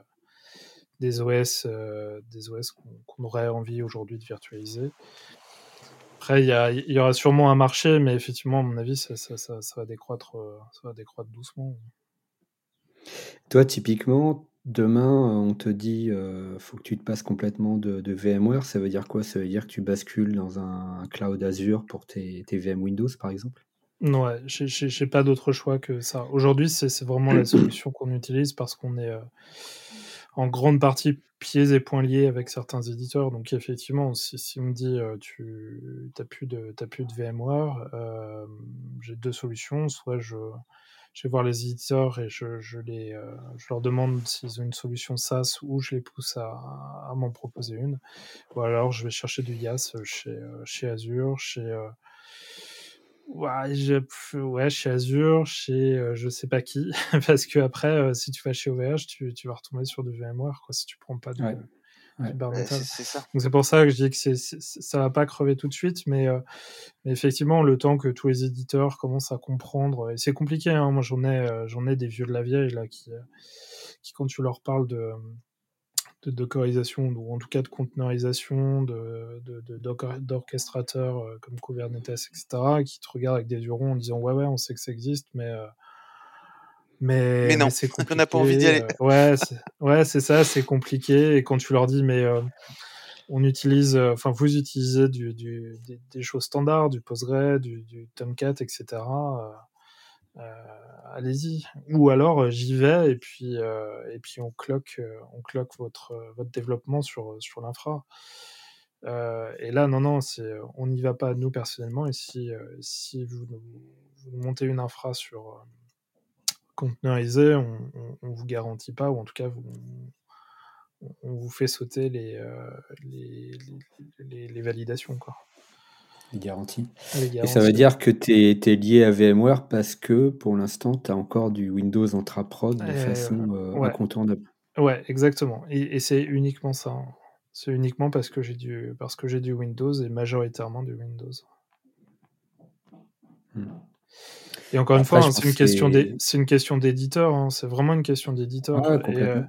Speaker 3: des OS, euh, des OS qu'on aurait envie aujourd'hui de virtualiser. Après, il y, aura sûrement un marché, mais effectivement, à mon avis, ça, va, décroître, euh, ça va décroître doucement.
Speaker 1: Toi, typiquement, demain, on te dit euh, faut que tu te passes complètement de, VMware. Ça veut dire quoi? Ça veut dire que tu bascules dans un, cloud Azure pour tes, VM Windows, par exemple?
Speaker 3: Ouais, j'ai pas d'autre choix que ça. Aujourd'hui, c'est vraiment la solution qu'on utilise parce qu'on est en grande partie pieds et poings liés avec certains éditeurs. Donc effectivement, si, on me dit euh, tu n'as plus, de, plus de VMware, euh, j'ai deux solutions. Soit je, je, vais voir les éditeurs et euh, je leur demande s'ils ont une solution SaaS ou je les pousse à, m'en proposer une. Ou alors je vais chercher du IaaS chez, chez Azure, chez Ouais, je, ouais, chez Azure, chez euh, je sais pas qui, parce que après, euh, si tu vas chez OVH, tu, tu, vas retomber sur du VMware, quoi, si tu prends pas de, ouais.
Speaker 2: C'est ça.
Speaker 3: Donc c'est pour ça que je dis que c'est, ça va pas crever tout de suite, mais, euh, mais, effectivement, le temps que tous les éditeurs commencent à comprendre, et c'est compliqué, hein, moi j'en ai, j'en ai des vieux de la vieille là qui, qui quand tu leur parles de de dockerisation, ou en tout cas de conteneurisation, de, d'orchestrateurs euh, comme Kubernetes, etc., qui te regardent avec des yeux ronds en disant ouais, ouais, on sait que ça existe, mais. Euh, mais,
Speaker 2: mais, non, c'est on n'a pas envie d'y aller.
Speaker 3: Euh, ouais, c'est, ouais, c'est ça, c'est compliqué. Et quand tu leur dis, mais on utilise, enfin, vous utilisez du, du, des, choses standards, du Postgre, du, du Tomcat, etc. Euh, allez-y. Ou alors euh, j'y vais et puis euh, et puis on cloque on cloque votre votre développement sur sur l'infra. et là, non, non, c'est, on n'y va pas nous personnellement. Et si, si vous, montez une infra sur conteneurisé, on, on, vous garantit pas, ou en tout cas, vous, on, vous fait sauter les, les, les, les, validations. Quoi.
Speaker 1: Les garanties. Et ça veut dire que tu es, lié à VMware parce que pour l'instant, tu as encore du Windows intra-prod de façon euh, incontournable.
Speaker 3: Ouais, exactement. Et, c'est uniquement ça. Hein. C'est uniquement parce que j'ai du, parce que j'ai du Windows et majoritairement du Windows. Hmm. Et encore une fois, hein, c'est une, question c'est une question d'éditeur. Hein. C'est vraiment une question d'éditeur. Euh,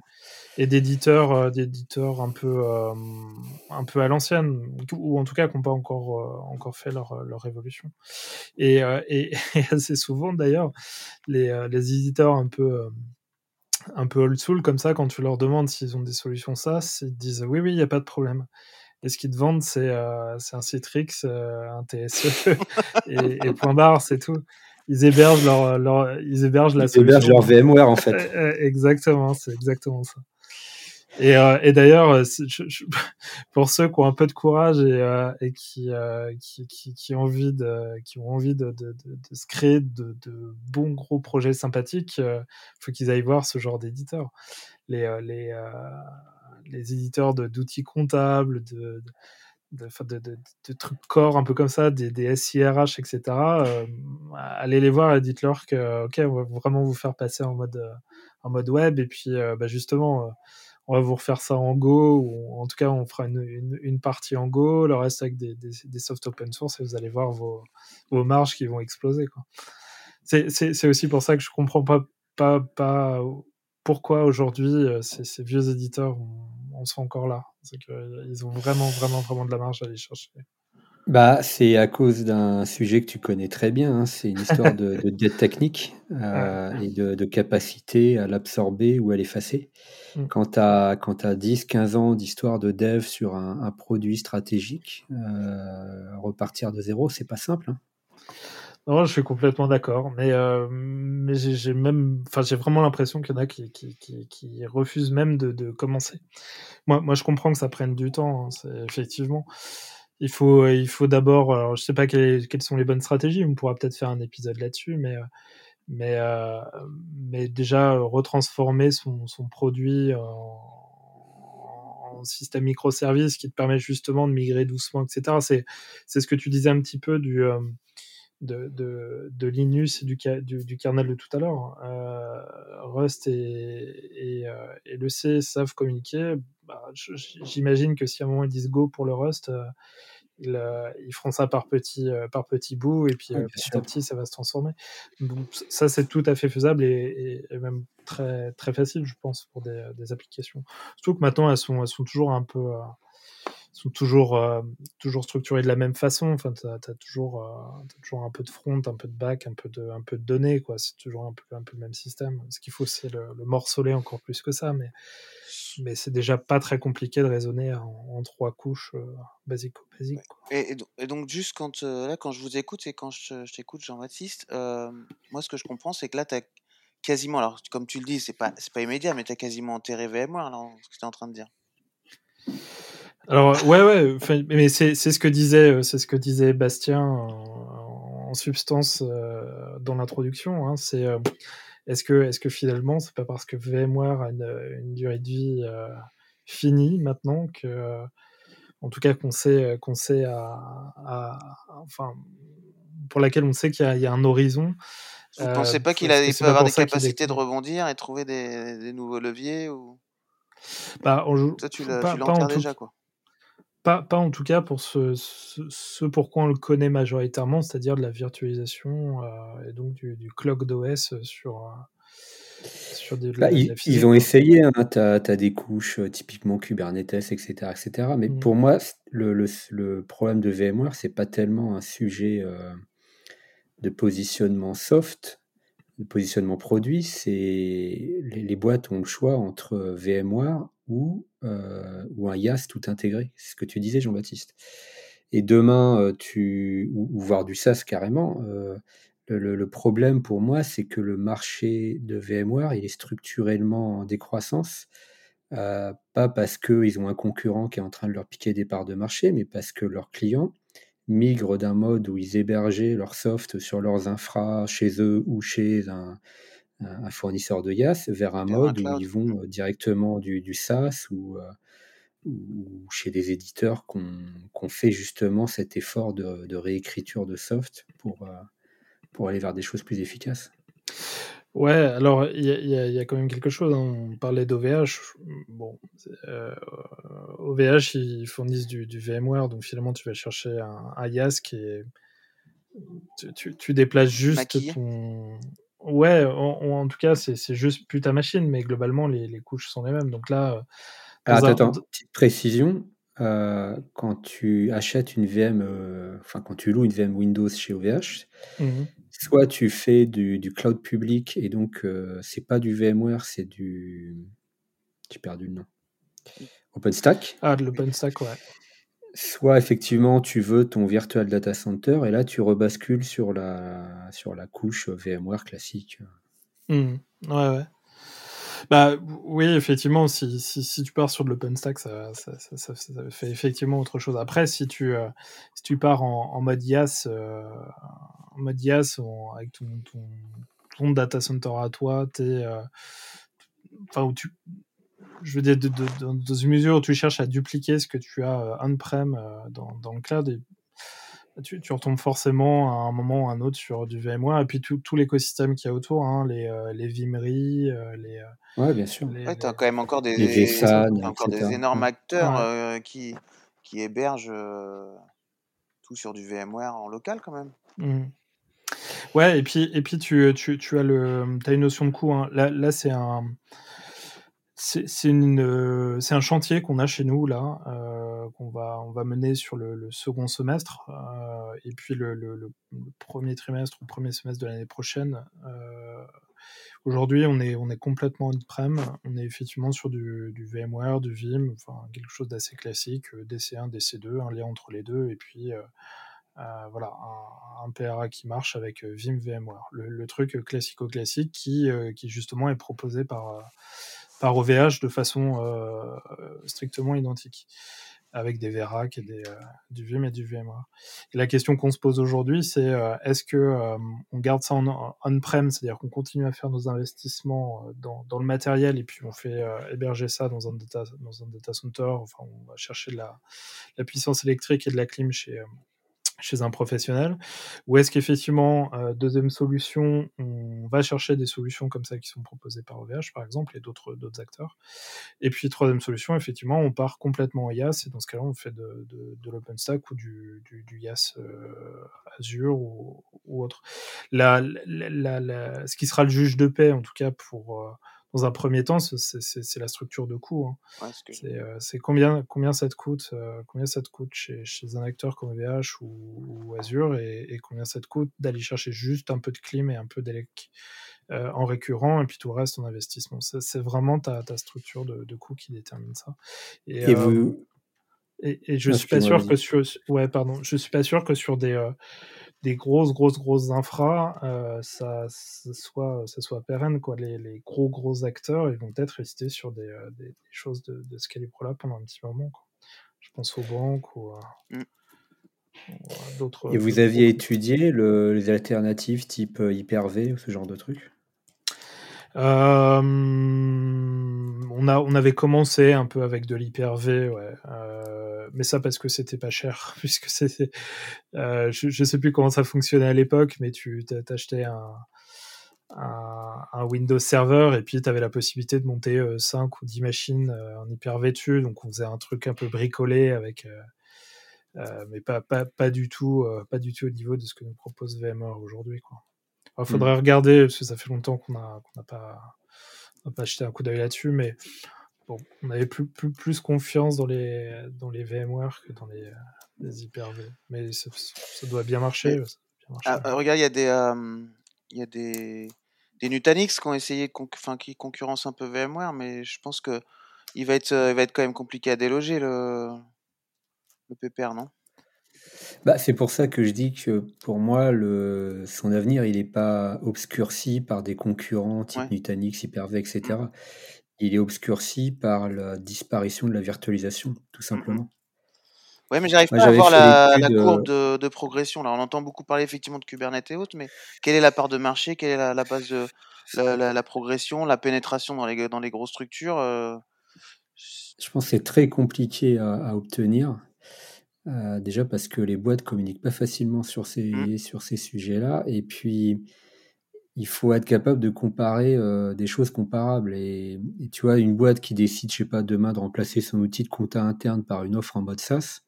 Speaker 3: et d'éditeurs euh, d'éditeurs un peu euh, un peu à l'ancienne ou en tout cas qui n'ont pas encore euh, encore fait leur leur révolution et, et, assez souvent d'ailleurs les, les éditeurs un peu un peu old school comme ça quand tu leur demandes s'ils ont des solutions SaaS ils disent oui oui il n'y a pas de problème et ce qu'ils te vendent, c'est un Citrix, un TSE et, et point barre, c'est tout ils hébergent leur, leur ils hébergent la
Speaker 1: ils hébergent leur VMware en fait.
Speaker 3: exactement, c'est exactement ça. Et, euh, et d'ailleurs, euh, pour ceux qui ont un peu de courage et, euh, et qui, qui, qui, qui, ont envie de, qui ont envie de, de, de, de se créer de, de, bons gros projets sympathiques, il faut qu'ils aillent voir ce genre d'éditeurs. Les, les, les éditeurs d'outils comptables, de, de, de, de, trucs corps un peu comme ça, des, des SIRH, etc. Euh, allez les voir et dites-leur que, ok, on va vraiment vous faire passer en mode, en mode web, et puis bah, justement, on va vous refaire ça en Go, ou en tout cas, on fera une, une, partie en Go, le reste avec des, des, des, soft open source, et vous allez voir vos, vos marges qui vont exploser. C'est aussi pour ça que je comprends pas, pas, pas pourquoi aujourd'hui euh, ces, ces, vieux éditeurs on, sont encore là. C'est qu'ils ont vraiment, vraiment, vraiment de la marge à aller chercher.
Speaker 1: Bah, c'est à cause d'un sujet que tu connais très bien, hein. C'est une histoire de de dette technique, heu et de de capacité à l'absorber ou à l'effacer.
Speaker 3: Mmh.
Speaker 1: Quand tu as as 10-15 ans d'histoire de dev sur un un produit stratégique, repartir de 0, c'est pas simple, hein.
Speaker 3: Non, je suis complètement d'accord, mais heu, mais j'ai même enfin, j'ai vraiment l'impression qu'il y en a qui qui qui refusent même de de commencer. Moi moi, je comprends que ça prenne du temps, hein, effectivement. Il faut, il faut d'abord, alors je sais pas quelles quelles sont les bonnes stratégies, on pourra peut-être faire un épisode là-dessus, mais heu, mais heu, mais déjà, retransformer son son produit en système microservice qui te permet justement de migrer doucement et cetera. C'est c'est ce que tu disais un petit peu du, de de de Linus et du du du kernel de tout à l'heure. Heu, Rust et et heu et le C savent communiquer. Bah, j'imagine que si à un moment ils disent go pour le Rust, heu, ils, ils feront ça par petits, par petits bouts et puis, petit à petit ça va se transformer. Donc ça, c'est tout à fait faisable et et même très très facile, je pense, pour des, des applications. Surtout que maintenant elles sont elles sont toujours un peu, sont toujours, hem, toujours structurées de la même façon. Enfin, tu as toujours, as toujours un peu de front, un peu de back, un peu de un peu de données. C'est toujours un peu un peu le même système. Ce qu'il faut, c'est le le morceler encore plus que ça, mais mais c'est déjà pas très compliqué de raisonner en 3 couches, heu, basico-basiques,
Speaker 2: Ouais
Speaker 3: quoi.
Speaker 2: et et don et donc juste quand, heu, là, quand je vous écoute et quand je t'écoute Jean-Baptiste, hem, moi, ce que je comprends, c'est que là, tu as quasiment alors comme tu le dis, c'est pas pas immédiat, mais tu as quasiment enterré VMware, là, ce que tu es en train de dire?
Speaker 3: Alors, ouais, ouais, mais c'est ce que disait, c'est ce que disait Bastien en en substance, heu, dans l'introduction, hein. C'est, heu, est-ce que est-ce que finalement, c'est pas parce que VMware a une, durée de vie, finie maintenant que, en tout cas qu'on sait, qu'on sait à à enfin, pour laquelle on sait qu'il y a il y a un horizon,
Speaker 2: Vous
Speaker 3: heu,
Speaker 2: pensez pas qu'il peut avoir des capacités de rebondir et trouver des des nouveaux leviers ou?
Speaker 3: Bah, on joue
Speaker 2: Toi, tu le
Speaker 3: pas
Speaker 2: tu
Speaker 3: pas en
Speaker 2: l'enterres
Speaker 3: tout
Speaker 2: déjà, quoi?
Speaker 3: Pas pas en tout cas pour ce ce ce pourquoi on le connaît majoritairement, c'est-à-dire de la virtualisation, heu et donc du du ClocDOS, heu, sur, heu sur de
Speaker 1: Bah,
Speaker 3: la de la
Speaker 1: ils ont essayé, hein. Tu as des couches, heu, typiquement Kubernetes et cetera et cetera, mais
Speaker 3: Mmh.
Speaker 1: pour moi, le le le problème de VMware, c'est pas tellement un sujet, de positionnement soft, de positionnement produit, c'est les boîtes ont le choix entre, VMware ou heu, ou un IaaS tout intégré. C'est ce que tu disais, Jean-Baptiste et demain, heu, tu ou voire du SaaS carrément, heu, le le le problème pour moi, c'est que le marché de VMware, il est structurellement en décroissance, pas parce qu'ils ont un concurrent qui est en train de leur piquer des parts de marché, mais parce que leurs clients migrent d'un mode où ils hébergeaient leur soft sur leurs infras chez eux ou chez un fournisseur de IaaS, vers un
Speaker 2: Vers un
Speaker 1: mode où ils vont, heu, directement du du SaaS ou ou chez des éditeurs qui ont qui ont fait justement cet effort de de réécriture de soft pour, heu, pour aller vers des choses plus efficaces.
Speaker 3: Ouais, alors il y a y y quand même quelque chose, hein. On parlait d'OVH, bon, OVH, ils fournissent du du VMware, donc finalement, tu vas chercher un un IaaS qui est tu tu tu déplaces juste ton ouais, en ou en tout cas, c'est c'est juste plus ta machine, mais globalement, les les couches sont les mêmes. Donc là,
Speaker 1: attends,
Speaker 3: un d
Speaker 1: attends, petite précision, heu, quand tu achètes une VM, heu, enfin quand tu loues une VM Windows chez OVH,
Speaker 3: Mmh mh.
Speaker 1: soit tu fais du du cloud public et donc heu, c'est pas du VMware, c'est du j'ai perdu le nom. OpenStack
Speaker 3: Ah, de l'OpenStack, ouais.
Speaker 1: soit effectivement tu veux ton virtual data center et là tu rebascules sur la sur la couche, VMware classique.
Speaker 3: Mmh mh. Ouais, ouais. Bah, oui, effectivement, si si si tu pars sur de l'OpenStack, ça ça ça fait effectivement autre chose. Après, si tu, heu, si tu pars en en mode IaaS, en avec ton ton data center à toi, es, heu, enfin où tu je veux dire dans une mesure où tu cherches à dupliquer ce que tu as, heu, on-prem, dans dans le cloud et tu tu retombes forcément à un moment ou à un autre sur du VMware et puis tout tout l'écosystème qu'il y a autour, hein, les, heu, les vMery, heu, les, heu,
Speaker 1: Ouais, bien sûr.
Speaker 3: les
Speaker 2: Ouais, tu as
Speaker 3: les
Speaker 2: quand même encore
Speaker 1: Les
Speaker 2: des
Speaker 1: vSAN
Speaker 2: encore énormes acteurs,
Speaker 3: ouais.
Speaker 2: heu, qui qui hébergent, tout sur du VMware en local, quand même.
Speaker 3: Mmh. Ouais et puis et puis tu, tu tu as le, as une notion de coût, hein. Là là, c'est un c'est c'est un chantier qu'on a chez nous là, heu, qu'on va, on va mener sur le, second semestre et puis le, premier trimestre ou premier semestre de l'année prochaine. Aujourd'hui, on est, on est complètement on-prem. On est effectivement sur du, VMware, du Vim, enfin quelque chose d'assez classique, DC1, DC2, un lien entre les deux, et puis voilà, un, PRA qui marche avec Vim VMware. Le, truc classico-classique qui, qui justement est proposé par par OVH de façon euh, strictement identique, avec des VRAC et des, euh, du Vim et du VMware. Et la question qu'on se pose aujourd'hui, c'est euh, est-ce que on garde ça en on-prem, c'est-à-dire qu'on continue à faire nos investissements dans, dans, le matériel et puis on fait héberger ça dans un data, dans un data center, enfin on va chercher de la, la puissance électrique et de la clim chez chez un professionnel Ou est-ce qu'effectivement, euh, deuxième solution, on va chercher des solutions comme ça qui sont proposées par OVH, par exemple, et d'autres acteurs. Et puis, troisième solution, effectivement, on part complètement en IaaS, et dans ce cas-là, on fait de, de, de l'OpenStack ou du, du, du IaaS euh, Azure ou, ou autre. La, la, la, ce qui sera le juge de paix, en tout cas, pour... Euh, dans un premier temps, c'est la structure de coût. Hein. Euh, c'est combien, combien ça te coûte, euh, combien ça te coûte chez, chez, un acteur comme VH ou, Azure et, combien ça te coûte d'aller chercher juste un peu de clim et un peu d'élec euh, en récurrent et puis tout le reste en investissement. C'est vraiment ta, ta, structure de, de coût qui détermine ça.
Speaker 1: Et, vous...
Speaker 3: et, et je suis pas sûr que sur, ouais, pardon, je suis pas sûr que sur des des grosses, grosses, grosses infras, euh, ça, ça, soit, ça soit pérenne. Quoi. Les, les, gros, gros acteurs, ils vont peut-être rester sur des, euh, des, choses de, de ce calibre-là pendant un petit moment. Quoi. Je pense aux banques ou à, mm.
Speaker 1: d'autres. Et vous aviez étudié le, les alternatives type euh, Hyper-V ou ce genre de trucs
Speaker 3: euh, on, a, on avait commencé un peu avec de l'hyper-V, ouais. Euh, mais ça parce que c'était pas cher, puisque c'était. Euh, je, je sais plus comment ça fonctionnait à l'époque, mais tu t'achetais un, un, un, Windows Server et puis tu avais la possibilité de monter 5 ou 10 machines en hyper-V dessus. Donc on faisait un truc un peu bricolé avec. mais pas, pas, pas, du tout, pas du tout au niveau de ce que nous propose VMware aujourd'hui. Il faudrait mm. regarder, parce que ça fait longtemps qu'on n'a pas, pas acheté un coup d'œil là-dessus, mais bon, on avait plus, plus, plus, confiance dans les, dans les VMware que dans les, les Hyper-V. Mais ça, doit bien marcher.
Speaker 2: Ah, euh, regarde, il y a des, euh, il y a des, des Nutanix qui ont essayé, qui concurrencent un peu VMware, mais je pense que il va être, il va être quand même compliqué à déloger le, le PPR, non?
Speaker 1: Bah, c'est pour ça que je dis que pour moi, le, son avenir, il n'est pas obscurci par des concurrents type Nutanix, Hyper-V, etc. Il est obscurci par la disparition de la virtualisation, tout mmh simplement.
Speaker 2: Oui, mais j'arrive pas à voir la, courbe de, progression. Là, on entend beaucoup parler effectivement de Kubernetes et autres, mais quelle est la part de marché? Quelle est la, base de la, progression, la pénétration dans les, dans les grosses structures euh?
Speaker 1: Je pense que c'est très compliqué à obtenir. Euh, déjà parce que les boîtes communiquent pas facilement sur ces, mmh. sur ces sujets-là. Et puis, il faut être capable de comparer euh, des choses comparables. Et, tu vois, une boîte qui décide, je sais pas, demain de remplacer son outil de compta interne par une offre en mode SaaS,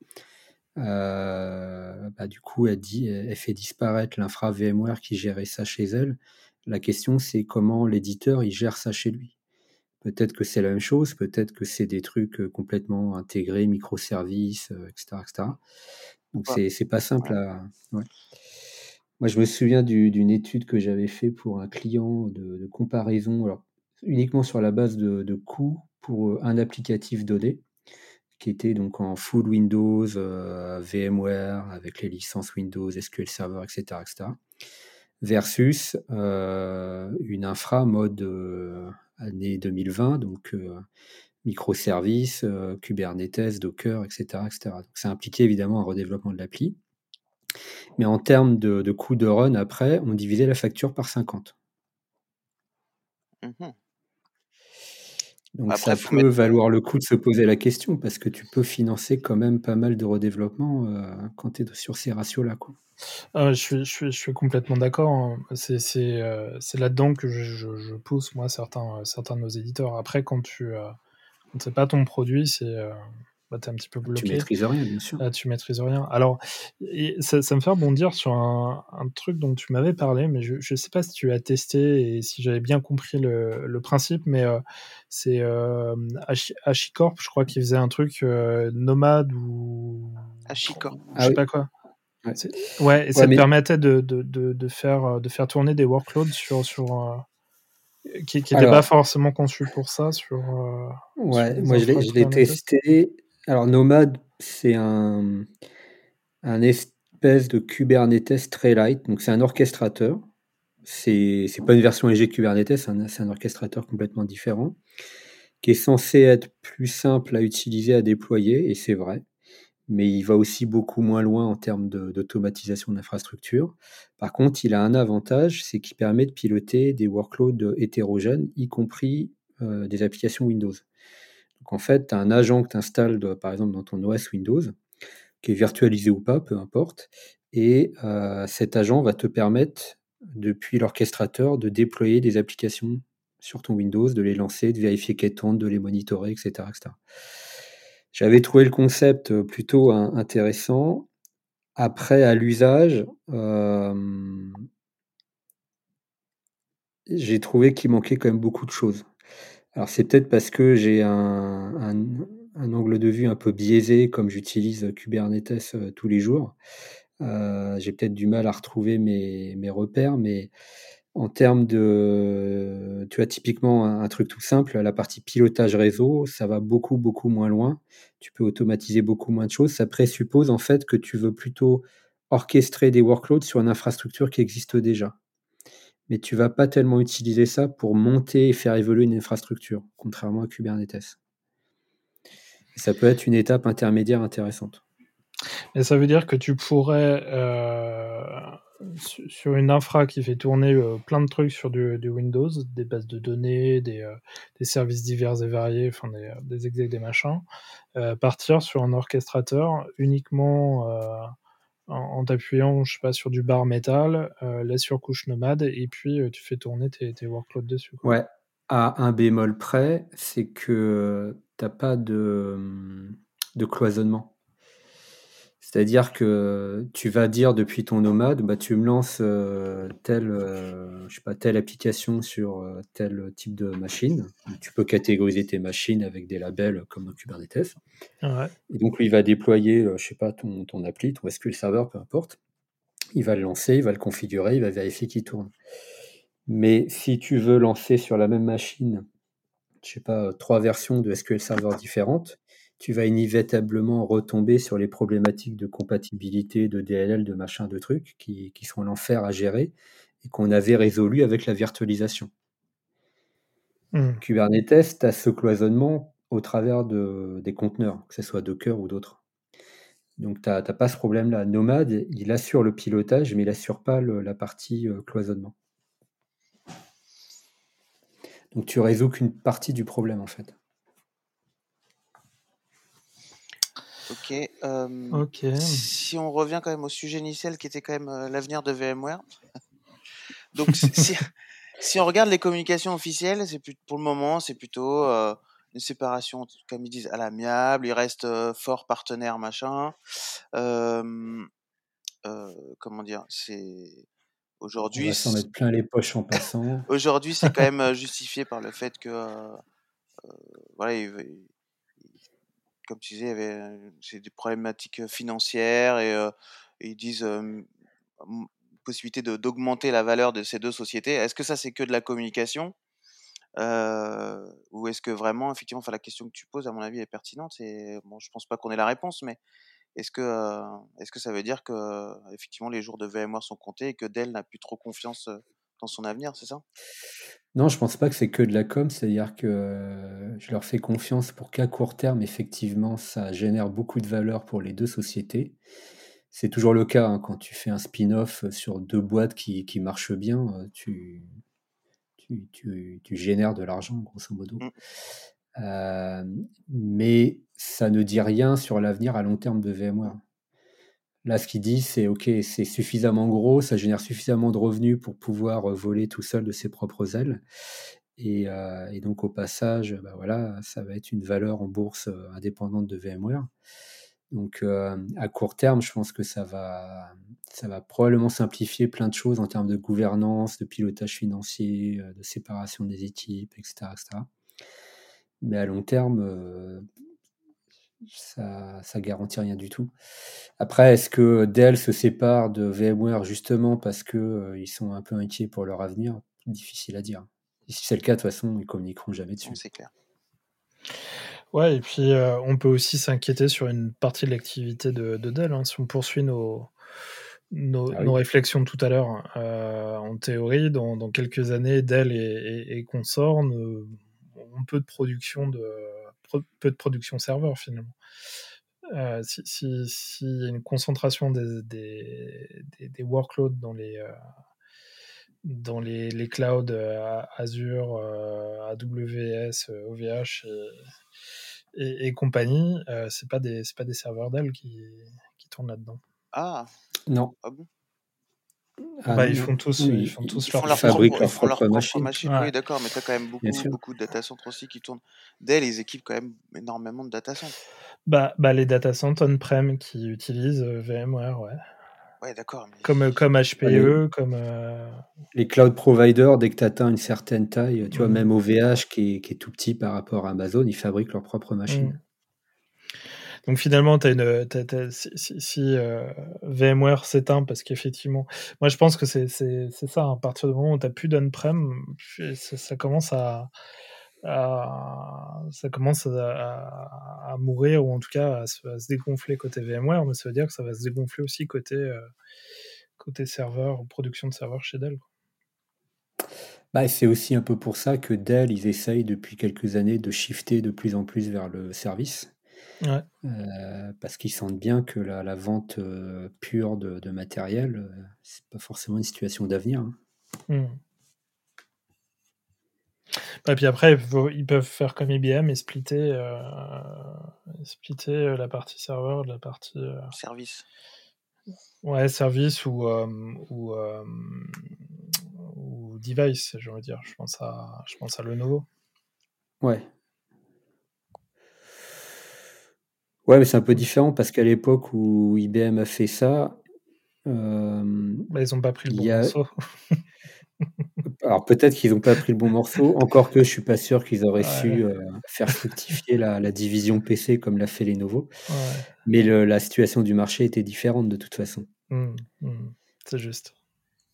Speaker 1: euh, bah, du coup, elle, dit, elle fait disparaître l'infra VMware qui gérait ça chez elle. La question, c'est comment l'éditeur il gère ça chez lui. Peut-être que c'est la même chose, peut-être que c'est des trucs complètement intégrés, microservices, etc., etc. Donc c'est c'est pas simple à. Moi, je me souviens d'une étude que j'avais fait pour un client de, comparaison, alors uniquement sur la base de, coûts pour un applicatif donné, qui était donc en full Windows, VMware, avec les licences Windows, SQL Server, etc., etc., versus une infra mode année 2020, donc euh, microservices, euh, Kubernetes, Docker, etc. etc. Donc, ça impliquait évidemment un redéveloppement de l'appli. Mais en termes de, de coût de run, après, on divisait la facture par 50. Mmh donc ça peut valoir le coup de se poser la question parce que tu peux financer quand même pas mal de redéveloppement euh, quand tu es sur ces ratios-là.
Speaker 3: Ah, je, suis, je, suis, je, suis, complètement d'accord. Hein. C'est euh, là-dedans que je, je, pousse, moi, certains, certains de nos éditeurs. Après, quand tu euh, ne sais pas ton produit, c'est bah, tu es un petit peu
Speaker 1: Tu maîtrises rien, bien sûr.
Speaker 3: Euh, tu maîtrises rien. Alors, et ça, ça me fait rebondir sur un, un truc dont tu m'avais parlé, mais je ne sais pas si tu as testé et si j'avais bien compris le, le principe, mais euh, c'est euh, HashiCorp, je crois, qui faisait un truc euh, nomade ou.
Speaker 2: Hachicorp.
Speaker 3: Je
Speaker 1: Ah
Speaker 3: sais
Speaker 1: oui.
Speaker 3: pas quoi.
Speaker 1: Ouais.
Speaker 3: Et ça te permettait de, de, de, de faire, de faire tourner des workloads sur. sur euh, qui n'étaient
Speaker 1: Alors-
Speaker 3: pas forcément conçus pour ça, sur. euh,
Speaker 1: Ouais, moi je l'ai, testé. Alors Nomad, c'est un, espèce de Kubernetes très light. Donc c'est un orchestrateur. C'est, c'est pas une version légère de Kubernetes, c'est un, orchestrateur complètement différent, qui est censé être plus simple à utiliser, à déployer, et c'est vrai. Mais il va aussi beaucoup moins loin en termes d'automatisation d'infrastructure. Par contre, il a un avantage, c'est qu'il permet de piloter des workloads hétérogènes, y compris euh, des applications Windows. En fait, tu as un agent que tu installes par exemple dans ton OS Windows, qui est virtualisé ou pas, peu importe, et euh, cet agent va te permettre, depuis l'orchestrateur, de déployer des applications sur ton Windows, de les lancer, de vérifier qu'elles tournent, de les monitorer, etc. etc. J'avais trouvé le concept euh, plutôt intéressant. Après, à l'usage, euh, j'ai trouvé qu'il manquait quand même beaucoup de choses. Alors c'est peut-être parce que j'ai un, un- angle de vue un peu biaisé, comme j'utilise Kubernetes euh, tous les jours. Euh, j'ai peut-être du mal à retrouver mes, mes repères, mais en termes de, tu as typiquement un truc tout simple, la partie pilotage réseau, ça va beaucoup beaucoup moins loin. Tu peux automatiser beaucoup moins de choses. Ça présuppose en fait que tu veux plutôt orchestrer des workloads sur une infrastructure qui existe déjà mais tu vas pas tellement utiliser ça pour monter et faire évoluer une infrastructure, contrairement à Kubernetes. Et ça peut être une étape intermédiaire intéressante.
Speaker 3: Et ça veut dire que tu pourrais, euh, su- sur une infra qui fait tourner euh, plein de trucs sur du, Windows, des bases de données, des, euh, services divers et variés, des, des execs, des machins, partir sur un orchestrateur uniquement en, t'appuyant, je sais pas, sur du bar métal, euh, la surcouche nomade, et puis euh, tu fais tourner tes, workloads dessus. quoi.
Speaker 1: Ouais, à un bémol près, c'est que tu n'as pas de, de cloisonnement. C'est-à-dire que tu vas dire depuis ton nomade, bah, tu me lances euh, telle, euh, je sais pas, telle application sur euh, tel type de machine. Tu peux catégoriser tes machines avec des labels comme dans Kubernetes.
Speaker 3: Ouais.
Speaker 1: Et donc, lui, il va déployer, je sais pas, ton, ton appli, ton SQL Server, peu importe. Il va le lancer, il va le configurer, il va vérifier qu'il tourne. Mais si tu veux lancer sur la même machine, je sais pas, trois versions de SQL Server différentes, tu vas inévitablement retomber sur les problématiques de compatibilité, de DLL, de machin, de trucs qui, qui sont l'enfer à gérer et qu'on avait résolu avec la virtualisation.
Speaker 3: Hmm.
Speaker 1: Kubernetes, tu as ce cloisonnement au travers de, des conteneurs, que ce soit Docker ou d'autres. Donc, tu n'as pas ce problème-là. Nomad, il assure le pilotage, mais il assure pas le- la partie euh, cloisonnement. Donc, tu résous qu'une partie du problème, en fait.
Speaker 2: Ok. euh,
Speaker 3: Ok.
Speaker 2: Si on revient quand même au sujet initial qui était quand même euh, l'avenir de VMware. Donc si, si- on regarde les communications officielles, c'est pour le moment c'est plutôt euh, une séparation, comme ils disent, à l'amiable. Il reste euh, fort partenaire machin. Euh, euh, comment dire C'est
Speaker 1: On
Speaker 2: aujourd'hui.
Speaker 1: va s'en mettre plein les poches en passant.
Speaker 2: Aujourd'hui, c'est quand même justifié par le fait que, euh, euh, voilà, il- il- comme tu disais, euh, c'est des problématiques financières et, ils disent euh, possibilité d'augmenter la valeur de ces deux sociétés. Est-ce que ça c'est que de la communication ou est-ce que vraiment, effectivement, enfin la question que tu poses, à mon avis, est pertinente. Et bon, je pense pas qu'on ait la réponse, mais est-ce que est-ce que ça veut dire que effectivement les jours de VMware sont comptés et que Dell n'a plus trop confiance dans son avenir, c'est ça?
Speaker 1: Non, je pense pas que c'est que de la com, c'est-à-dire que euh, je leur fais confiance pour qu'à court terme, effectivement, ça génère beaucoup de valeur pour les deux sociétés. C'est toujours le cas hein, quand tu fais un spin-off sur deux boîtes qui, qui marchent bien, euh, tu, tu, tu- tu génères de l'argent, grosso modo.
Speaker 2: Mm.
Speaker 1: Euh, mais ça ne dit rien sur l'avenir à long terme de VMware. Là, ce qu'il dit, c'est OK, c'est suffisamment gros, ça génère suffisamment de revenus pour pouvoir euh, voler tout seul de ses propres ailes. Et, et, donc au passage, bah ça va être une valeur en bourse indépendante de VMware. Donc à court terme, je pense que ça va, ça va probablement simplifier plein de choses en termes de gouvernance, de pilotage financier, de séparation des équipes, etc. etc. Mais à long terme, ça, ça garantit rien du tout. Après, est-ce que Dell se sépare de VMware justement parce qu'ils ils sont un peu inquiets pour leur avenir? Difficile à dire. Et si c'est le cas, de toute façon, ils communiqueront jamais dessus.
Speaker 2: C'est clair.
Speaker 3: Ouais, et puis euh, on peut aussi s'inquiéter sur une partie de l'activité de, Dell. Hein. Si on poursuit nos, nos, ah réflexions tout à l'heure, euh, en théorie, dans, quelques années, Dell et, et, consorts ont peu de production de peu de production serveur finalement. Euh, si, si, y a une concentration des, des, des, workloads dans les, dans les, les clouds Azure, AWS, OVH et, et, compagnie, euh, c'est pas des c'est pas des serveurs Dell qui, qui tournent là-dedans.
Speaker 2: Ah
Speaker 1: non.
Speaker 2: Ah bon?
Speaker 3: Ah bah, ils font tous, ils font tous
Speaker 2: leur,
Speaker 1: leur, fabrique leur propre,
Speaker 2: machine. Oui, d'accord, mais tu as quand même beaucoup, beaucoup de data centers aussi qui tournent. Dell, ils équipent quand même énormément de data centers.
Speaker 3: Bah, bah les data centers on-prem qui utilisent euh, VMware, ouais.
Speaker 2: Ouais, d'accord.
Speaker 3: Comme, euh, comme HPE, comme. Euh,
Speaker 1: les cloud providers, dès que tu atteins une certaine taille, tu vois, mm. même OVH qui est, qui est, tout petit par rapport à Amazon, ils fabriquent leur propre machine. Mm.
Speaker 3: Donc finalement, as une, si, euh, VMware s'éteint, parce qu'effectivement, moi je pense que c'est ça, à partir du moment où tu n'as plus d'on-prem, ça, commence à, ça commence à, mourir, ou en tout cas à se, dégonfler côté VMware, mais ça veut dire que ça va se dégonfler aussi côté, euh, côté serveur, production de serveurs chez Dell.
Speaker 1: Bah, c'est aussi un peu pour ça que Dell, ils essayent depuis quelques années de shifter de plus en plus vers le service. Euh, parce qu'ils sentent bien que la, vente euh, pure de, matériel, euh, c'est pas forcément une situation d'avenir. Hein.
Speaker 3: Hmm. Et puis après, ils peuvent faire comme IBM et splitter, splitter la partie serveur de la partie.
Speaker 2: Service.
Speaker 3: Ouais, service ou, ou, ou device, je veux dire. Je pense à, je pense à Lenovo.
Speaker 1: Ouais, Ouais, mais c'est un peu différent parce qu'à l'époque où IBM a fait ça,
Speaker 3: euh, bah, ils n'ont pas pris le bon morceau.
Speaker 1: Alors peut-être qu'ils n'ont pas pris le bon morceau, encore que je suis pas sûr qu'ils auraient su euh, faire fructifier la, division PC comme l'a fait Lenovo. Ouais. Mais la situation du marché était différente de toute façon.
Speaker 3: Mmh, mmh. c'est juste.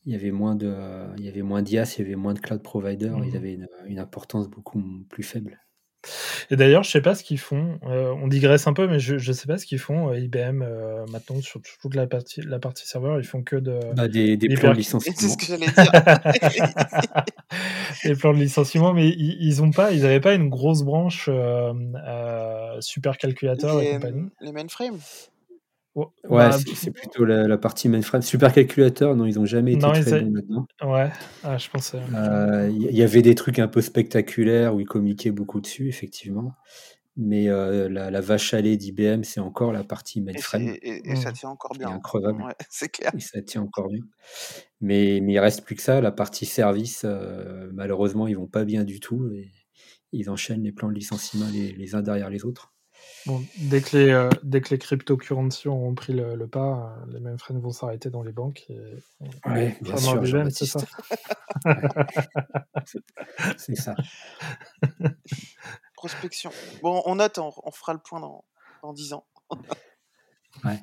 Speaker 1: Il y avait moins de, il y avait moins d'IaaS, il y avait moins de cloud providers, ils mmh. avaient une importance beaucoup plus faible.
Speaker 3: Et d'ailleurs, je sais pas ce qu'ils font. Euh, on digresse un peu, mais je, je sais pas ce qu'ils font. Euh, IBM euh, maintenant sur toute la partie la partie serveur, ils font que de
Speaker 1: bah, des, des plans de licenciement.
Speaker 2: C'est ce que j'allais dire.
Speaker 3: des plans de licenciement, mais ils, ils ont pas, ils avaient pas une grosse branche super calculateur et compagnie.
Speaker 2: Les mainframes.
Speaker 1: Ouais, bah, c'est plutôt la, partie mainframe. Supercalculateur, non, ils n'ont jamais été très bons maintenant.
Speaker 3: Ouais, ah, je pensais.
Speaker 1: Il euh, y, avait des trucs un peu spectaculaires où ils communiquaient beaucoup dessus, effectivement. Mais euh, la, vache à lait d'IBM, c'est encore la partie mainframe.
Speaker 2: Et, ça mmh. tient encore bien.
Speaker 1: incroyable.
Speaker 2: c'est clair.
Speaker 1: Et ça tient encore bien. Mais, mais il reste plus que ça. La partie service, euh, malheureusement, ils vont pas bien du tout. Et ils enchaînent les plans de licenciement les uns derrière les autres.
Speaker 3: Bon, dès que les, euh, dès que les cryptocurrencies ont pris le, pas, euh, les mêmes freins vont s'arrêter dans les banques.
Speaker 1: Oui, bien sûr, c'est ça. c'est ça.
Speaker 2: Prospection. Bon, on note, on, fera le point dans, dans 10 ans.
Speaker 1: ouais.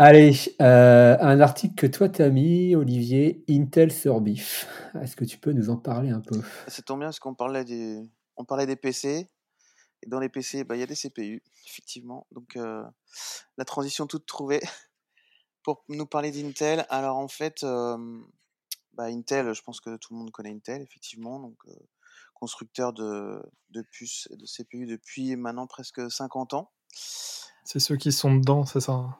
Speaker 1: Allez, euh, un article que toi t'as mis, Olivier, Intel sur BIF. Est-ce que tu peux nous en parler un peu?
Speaker 2: Ça tombe bien parce qu'on parlait des, on parlait des PC. Et dans les PC, bah, il y a des CPU, effectivement. Donc la transition toute trouvée pour nous parler d'Intel. Alors en fait, bah, Intel, je pense que tout le monde connaît Intel, effectivement. Donc constructeur de, de puces et de CPU depuis maintenant presque 50 ans.
Speaker 3: C'est ceux qui sont dedans, c'est ça hein?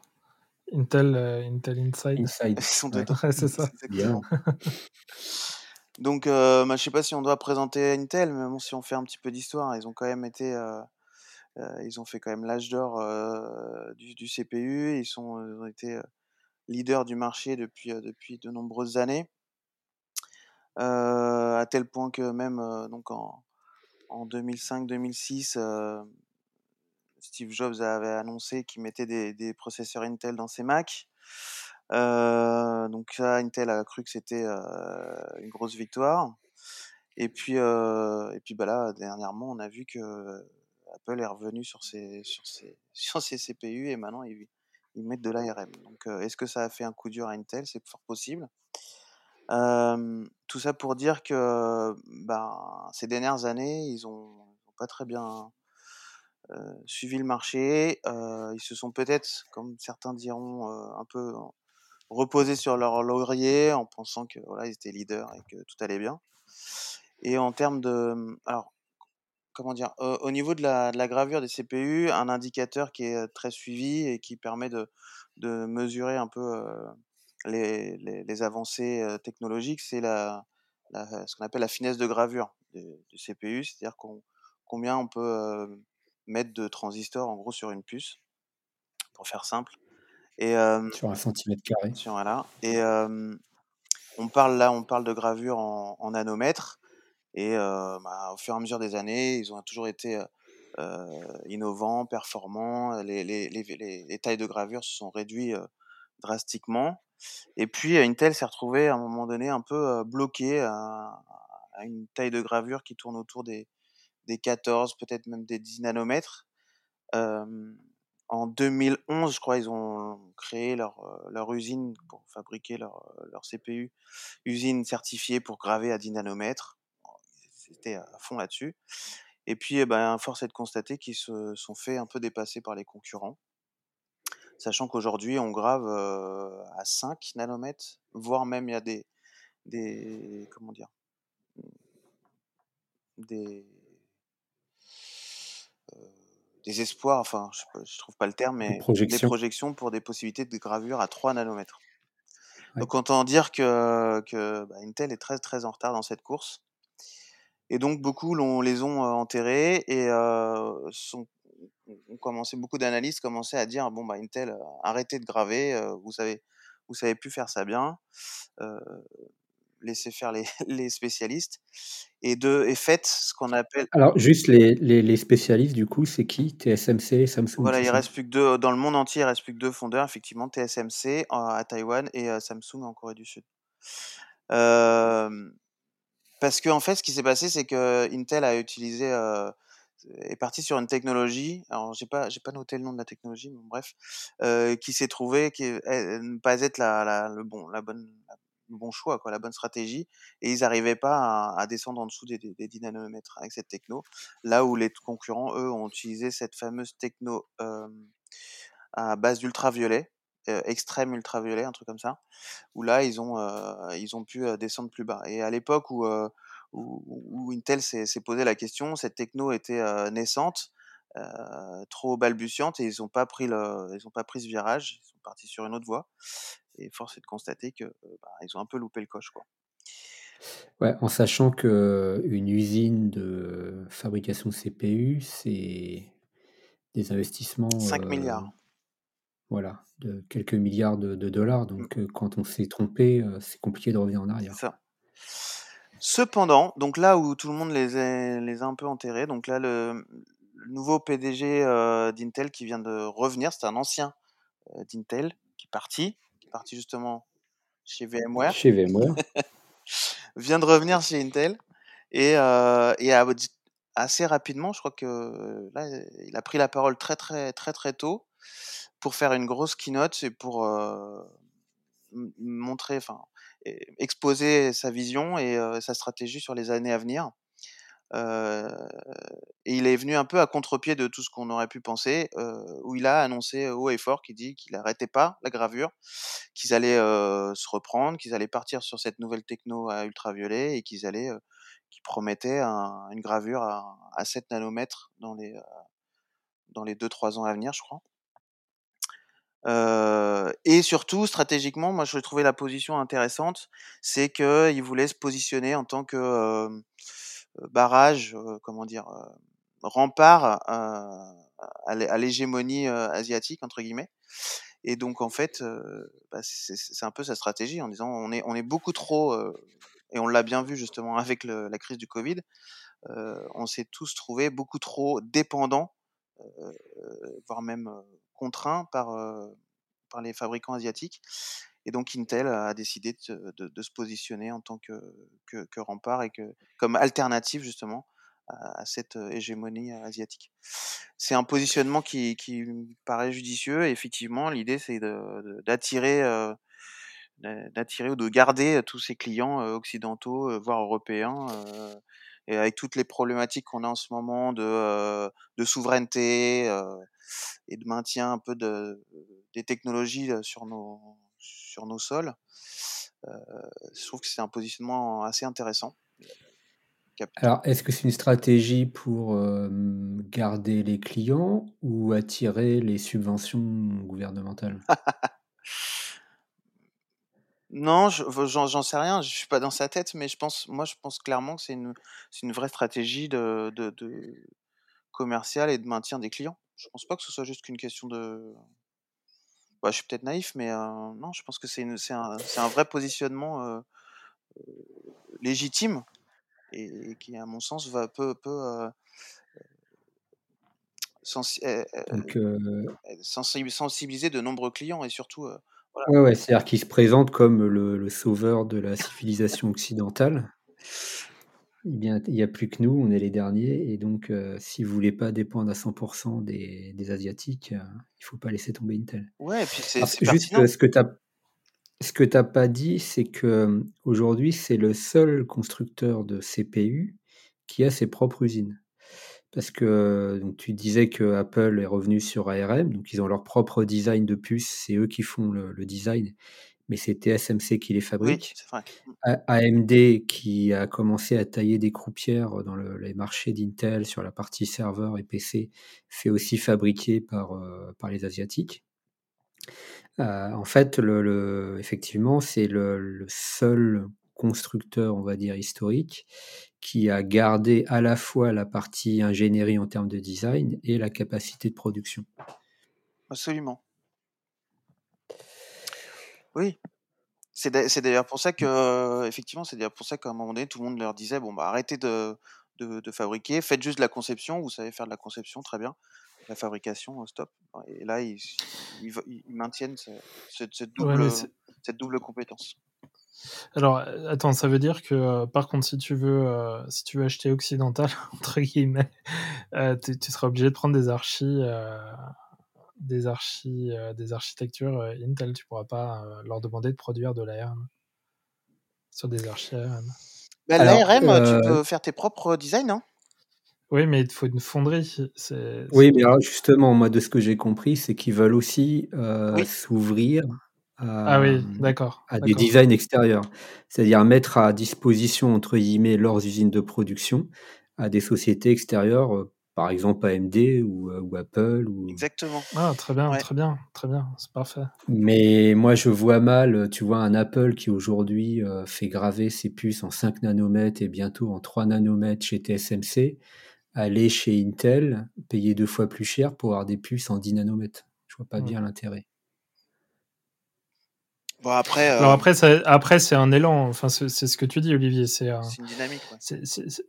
Speaker 3: Intel, Intel Inside.
Speaker 1: Inside.
Speaker 2: Ils sont dedans.
Speaker 3: c'est ça.
Speaker 2: Bien. Donc, euh, bah, je sais pas si on doit présenter Intel, mais bon, si on fait un petit peu d'histoire, ils ont quand même été, euh, euh, ils ont fait quand même l'âge d'or du, CPU. Ils sont, ont été leaders du marché depuis depuis de nombreuses années. à tel point que même donc en, en 2005-2006, Steve Jobs avait annoncé qu'il mettait des, des, processeurs Intel dans ses Mac. Donc ça, Intel a cru que c'était une grosse victoire. Et puis, et puis bah là, dernièrement, on a vu que Apple est revenu sur ses, sur ses, sur ses CPU et maintenant ils, ils mettent de l'ARM. Donc, est-ce que ça a fait un coup dur à Intel? C'est fort possible. tout ça pour dire que bah, ces dernières années, ils ont, pas très bien suivi le marché. ils se sont peut-être, comme certains diront, un peu reposés sur leur laurier en pensant que voilà, ils étaient leaders et que tout allait bien. Et en termes de, alors comment dire, au niveau de la, gravure des CPU, un indicateur qui est très suivi et qui permet de, de mesurer un peu les, les, les, avancées technologiques, c'est la, ce qu'on appelle la finesse de gravure du, CPU, c'est-à-dire combien on peut mettre de transistors en gros sur une puce, pour faire simple.
Speaker 1: Et, sur un centimètre carré.
Speaker 2: Sur, voilà. Et on parle là, on parle de gravure en, en nanomètres. Et bah, au fur et à mesure des années, ils ont toujours été innovants, performants. Les, les, les, les, tailles de gravure se sont réduites drastiquement. Et puis Intel s'est retrouvé à un moment donné un peu bloqué à, à, une taille de gravure qui tourne autour des, des 14, peut-être même des 10 nanomètres. En 2011, je crois, ils ont créé leur, leur usine pour fabriquer leur, leur CPU, usine certifiée pour graver à 10 nanomètres c'était à fond là-dessus. Et puis, eh ben, force est de constater qu'ils se sont fait un peu dépasser par les concurrents. Sachant qu'aujourd'hui, on grave à 5 nanomètres, voire même il y a des, des comment dire, des, des espoirs, enfin, je, ne trouve pas le terme, mais des projections. des projections. pour des possibilités de gravure à 3 nanomètres. Donc, autant dire que, que bah, Intel est très très en retard dans cette course. Et donc beaucoup les ont enterrés et sont, ont commencé, beaucoup d'analystes commençaient à dire bon bah Intel arrêtez de graver, vous savez vous savez plus faire ça bien, laissez faire les, les, spécialistes et de et faites ce qu'on appelle.
Speaker 1: Alors juste les, les, les spécialistes du coup c'est qui? TSMC, Samsung.
Speaker 2: Voilà il reste plus que deux dans le monde entier il reste plus que deux fondeurs effectivement TSMC à Taïwan et Samsung en Corée du Sud. Euh, parce qu'en en fait, ce qui s'est passé, c'est que Intel a utilisé, euh, est parti sur une technologie. Alors, j'ai pas, j'ai pas noté le nom de la technologie, mais bref, euh, qui s'est trouvé qui ne pas être la, la, le bon, la bonne, bon choix, quoi, la bonne stratégie. Et ils n'arrivaient pas à, descendre en dessous des, des, des, 10 nanomètres avec cette techno. Là où les concurrents, eux, ont utilisé cette fameuse techno à base d'ultraviolet extrême ultraviolet, un truc comme ça, où là ils ont ils ont pu descendre plus bas. Et à l'époque où, où, Intel s'est posé la question, cette techno était naissante, trop balbutiante et ils n'ont pas pris le pas pris ce virage, ils sont partis sur une autre voie. Et force est de constater que bah, ils ont un peu loupé le coche quoi.
Speaker 1: Ouais, en sachant que une usine de fabrication de CPU, c'est des investissements.
Speaker 2: 5 milliards.
Speaker 1: Voilà, de quelques milliards de, dollars. Mmh. Donc, quand on s'est trompé, c'est compliqué de revenir en arrière.
Speaker 2: Ça. Cependant, donc là où tout le monde les a, les a un peu enterrés, donc là, le, nouveau PDG d'Intel qui vient de revenir, c'est un ancien d'Intel qui est parti, qui est parti justement chez VMware.
Speaker 1: Chez VMware.
Speaker 2: vient de revenir chez Intel et, et a, assez rapidement, je crois que là, il a pris la parole très très très très tôt pour faire une grosse keynote et pour montrer, enfin, exposer sa vision et sa stratégie sur les années à venir. Et il est venu un peu à contre-pied de tout ce qu'on aurait pu penser, où il a annoncé haut et fort qu'il dit qu'il n'arrêtait pas la gravure, qu'ils allaient se reprendre, qu'ils allaient partir sur cette nouvelle techno à ultraviolet et qu'ils allaient, qui promettait une gravure à, à 7 nanomètres dans les dans les 2-3 ans à venir, je crois. Euh, et surtout, stratégiquement, moi, je trouvais la position intéressante, c'est qu'il voulait se positionner en tant que euh, barrage, euh, comment dire, rempart à l'hégémonie asiatique entre guillemets. Et donc, en fait, bah, c'est un peu sa stratégie en disant on est, beaucoup trop et on l'a bien vu justement avec la crise du Covid, euh, on s'est tous trouvés beaucoup trop dépendants, euh, voire même contraints par les fabricants asiatiques. Et donc Intel a décidé de, se positionner en tant que, rempart et que, comme alternative justement à, cette hégémonie asiatique. C'est un positionnement qui, me paraît judicieux et effectivement l'idée c'est d'attirer euh, d'attirer ou de garder tous ces clients occidentaux, voire européens, et avec toutes les problématiques qu'on a en ce moment de, de souveraineté et de maintien un peu de, des technologies sur nos, sur nos sols. je trouve que c'est un positionnement assez intéressant.
Speaker 1: Alors, est-ce que c'est une stratégie pour garder les clients ou attirer les subventions gouvernementales?
Speaker 2: Non, j'en sais rien, je suis pas dans sa tête, mais je pense, moi, je pense clairement que c'est une, une vraie stratégie de, de, de commerciale et de maintien des clients. Je pense pas que ce soit juste qu'une question de. Bah, je suis peut-être naïf, mais non, je pense que c'est un, un, vrai positionnement légitime et, qui, à mon sens, va peu, peu sensibiliser de nombreux clients et surtout
Speaker 1: Ouais, ouais, c'est-à-dire qu'il se présente comme le, le, sauveur de la civilisation occidentale. Eh bien, il n'y a plus que nous, on est les derniers, et donc euh, si vous voulez pas dépendre à 100% des, des Asiatiques, euh, il faut pas laisser tomber Intel.
Speaker 2: Ouais, et puis c'est
Speaker 1: juste euh, ce que tu ce que t'as pas dit, c'est que aujourd'hui c'est le seul constructeur de CPU qui a ses propres usines. Parce que donc, tu disais que Apple est revenu sur ARM, donc ils ont leur propre design de puce, c'est eux qui font le, design, mais c'est TSMC qui les fabrique. AMD qui a commencé à tailler des croupières dans les marchés d'Intel sur la partie serveur et PC, fait aussi fabriquer par, euh, par les Asiatiques. Euh, en fait, le, effectivement, c'est le, seul constructeur, on va dire, historique qui a gardé à la fois la partie ingénierie en termes de design et la capacité de production.
Speaker 2: Absolument. Oui. C'est d'ailleurs pour ça que, effectivement, c'est d'ailleurs pour ça qu'à un moment donné, tout le monde leur disait bon, bah, arrêtez de, de, fabriquer, faites juste de la conception, vous savez faire de la conception, très bien. La fabrication, stop. Et là, ils, ils, maintiennent cette, double, cette double compétence.
Speaker 3: Alors, attends, ça veut dire que, par contre, si tu veux, si tu veux acheter occidental, entre guillemets, tu, seras obligé de prendre des archis, des archis, des architectures Intel. Tu pourras pas leur demander de produire de l'ARM sur des archis ARM.
Speaker 2: Bah, L'ARM, tu peux faire tes propres designs, hein
Speaker 3: oui, mais il faut une fonderie.
Speaker 1: Oui, mais justement, moi, de ce que j'ai compris, c'est qu'ils veulent aussi s'ouvrir
Speaker 3: ah oui, d'accord.
Speaker 1: à des designs extérieurs. C'est-à-dire mettre à disposition, entre guillemets, leurs usines de production à des sociétés extérieures, euh, par exemple AMD ou, euh, ou Apple. Ou...
Speaker 2: Exactement.
Speaker 3: Ah, très bien, très bien, très bien, c'est parfait.
Speaker 1: Mais moi, je vois mal, tu vois, un Apple qui aujourd'hui euh, fait graver ses puces en 5 nanomètres et bientôt en 3 nanomètres chez TSMC, aller chez Intel, payer deux fois plus cher pour avoir des puces en 10 nanomètres. Je vois pas mmh. bien l'intérêt.
Speaker 2: Bon, après,
Speaker 3: Alors euh, après, après c'est un élan. Enfin, c'est ce que tu dis, Olivier. C'est
Speaker 2: une dynamique.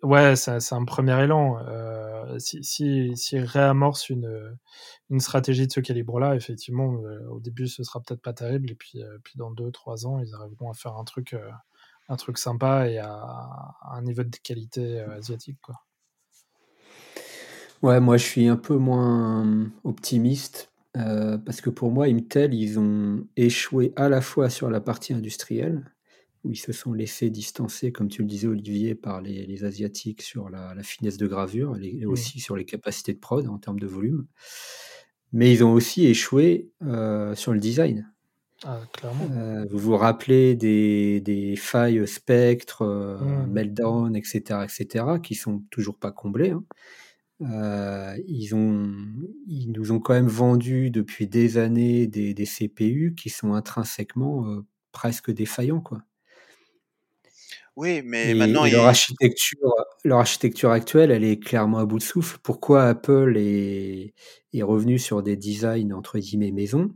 Speaker 3: Ouais, c'est un premier élan. Euh, si, si, si réamorce une, une stratégie de ce calibre-là, effectivement, euh, au début, ce sera peut-être pas terrible. Et puis, puis dans deux, trois ans, ils arriveront à faire un truc, un truc sympa et à, un niveau de qualité asiatique. Quoi.
Speaker 1: Ouais, moi, je suis un peu moins optimiste euh, parce que pour moi, Intel, ils ont échoué à la fois sur la partie industrielle, où ils se sont laissés distancer, comme tu le disais, Olivier, par les, Asiatiques sur la, finesse de gravure et, aussi sur les capacités de prod en termes de volume. Mais ils ont aussi échoué euh, sur le design.
Speaker 3: Ah, clairement.
Speaker 1: Euh, vous vous rappelez des, failles spectre, mmh. meltdown, etc., etc., qui sont toujours pas comblées. Hein. Euh, ils, ont, ils nous ont quand même vendu depuis des années des, des CPU qui sont intrinsèquement euh, presque défaillants. Quoi.
Speaker 2: Oui, mais maintenant.
Speaker 1: leur, architecture, leur architecture actuelle, elle est clairement à bout de souffle. Pourquoi Apple est, est revenu sur des designs entre guillemets maison?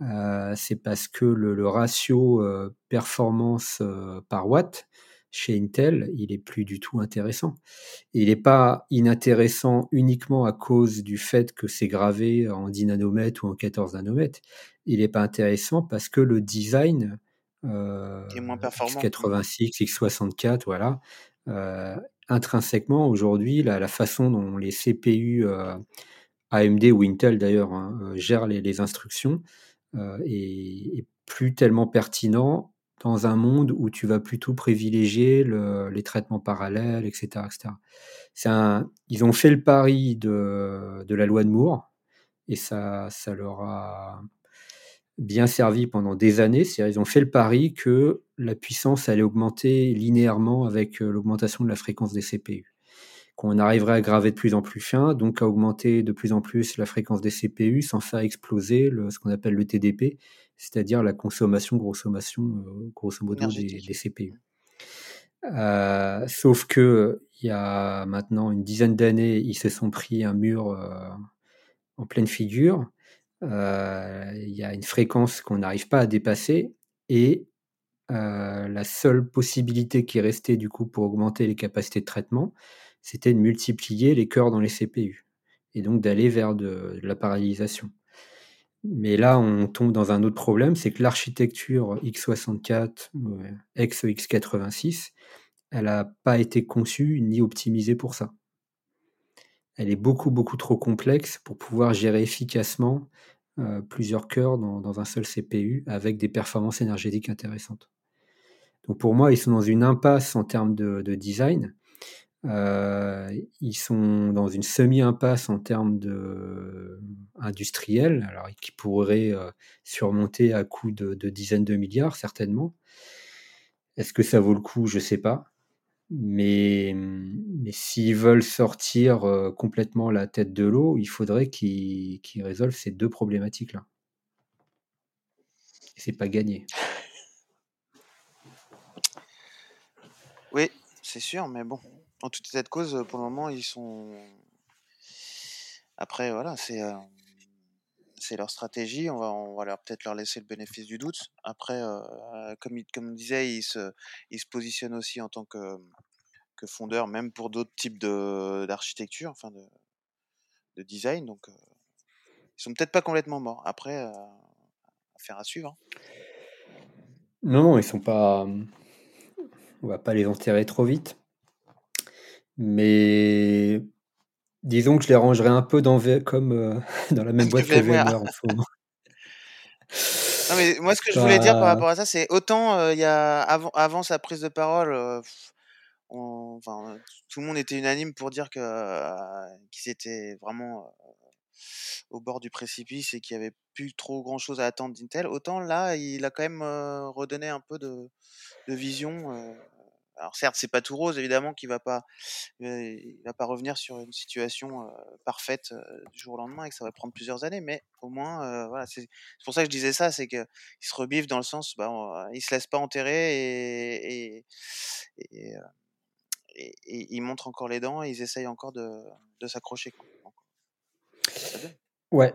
Speaker 1: Euh, C'est parce que le, le ratio performance par watt chez Intel, il est plus du tout intéressant. Et il n'est pas inintéressant uniquement à cause du fait que c'est gravé en 10 nanomètres ou en 14 nanomètres. Il n'est pas intéressant parce que le design euh, X86, X64, voilà, euh, intrinsèquement aujourd'hui, la, la, façon dont les CPU euh, AMD ou Intel d'ailleurs hein, euh, gèrent les, les instructions euh, est, est, plus tellement pertinent dans un monde où tu vas plutôt privilégier le, les traitements parallèles, etc. etc. Un, ils ont fait le pari de, de, la loi de Moore et ça, ça leur a bien servi pendant des années. C'est-à-dire ils ont fait le pari que la puissance allait augmenter linéairement avec euh, l'augmentation de la fréquence des CPU. Qu'on arriverait à graver de plus en plus fin, donc à augmenter de plus en plus la fréquence des CPU sans faire exploser ce qu'on appelle le TDP, c'est-à-dire la consommation, grosso, euh, grosso modo, des, des, CPU. Euh, sauf que il y a maintenant une dizaine d'années, ils se sont pris un mur euh, en pleine figure. Euh, il y a une fréquence qu'on n'arrive pas à dépasser et la seule possibilité qui restait du coup pour augmenter les capacités de traitement, c'était de multiplier les cœurs dans les CPU et donc d'aller vers de, de la parallélisation. Mais là, on tombe dans un autre problème, c'est que l'architecture x64, ex-x86, elle n'a pas été conçue ni optimisée pour ça. Elle est beaucoup, beaucoup trop complexe pour pouvoir gérer efficacement euh, plusieurs cœurs dans, un seul CPU avec des performances énergétiques intéressantes. Donc pour moi, ils sont dans une impasse en termes de design. Euh, ils sont dans une semi-impasse en termes de industriel, alors qui pourrait euh, surmonter à coût de, dizaines de milliards certainement. Est-ce que ça vaut le coup? Je sais pas. Mais, mais s'ils veulent sortir euh, complètement la tête de l'eau, il faudrait qu'ils qu résolvent ces deux problématiques-là. Et c'est pas gagné.
Speaker 2: Oui, c'est sûr, mais bon, en toute état de cause, pour le moment, ils sont. Après, voilà, c'est euh, c'est leur stratégie. On va, on va leur peut-être leur laisser le bénéfice du doute. Après, euh, comme, il, comme on disait, ils se, ils se positionnent aussi en tant que, que fondeur, même pour d'autres types d'architecture, enfin de, de, design. Donc, euh, ils sont peut-être pas complètement morts. Après, affaire à suivre. Hein.
Speaker 1: Non, non, ils sont pas. On va pas les enterrer trop vite. Mais disons que je les rangerais un peu dans v... comme euh, dans la même boîte que VMware en ce moment.
Speaker 2: Non, mais moi, ce que je voulais dire par rapport à ça, c'est autant euh, y a avant, avant sa prise de parole, euh, on, enfin, tout le monde était unanime pour dire que euh, qu'ils étaient vraiment au bord du précipice et qu'il n'y avait plus trop grand chose à attendre d'Intel. Autant là, il a quand même redonné un peu de, de vision alors certes, c'est pas tout rose évidemment qu'il va pas, il va pas revenir sur une situation parfaite du jour au lendemain et que ça va prendre plusieurs années, mais au moins, voilà, c'est pour ça que je disais ça, c'est que se rebiffe dans le sens, bah, on, il se laisse pas enterrer et ils montrent encore les dents et ils essayent encore de, s'accrocher.
Speaker 1: Ouais.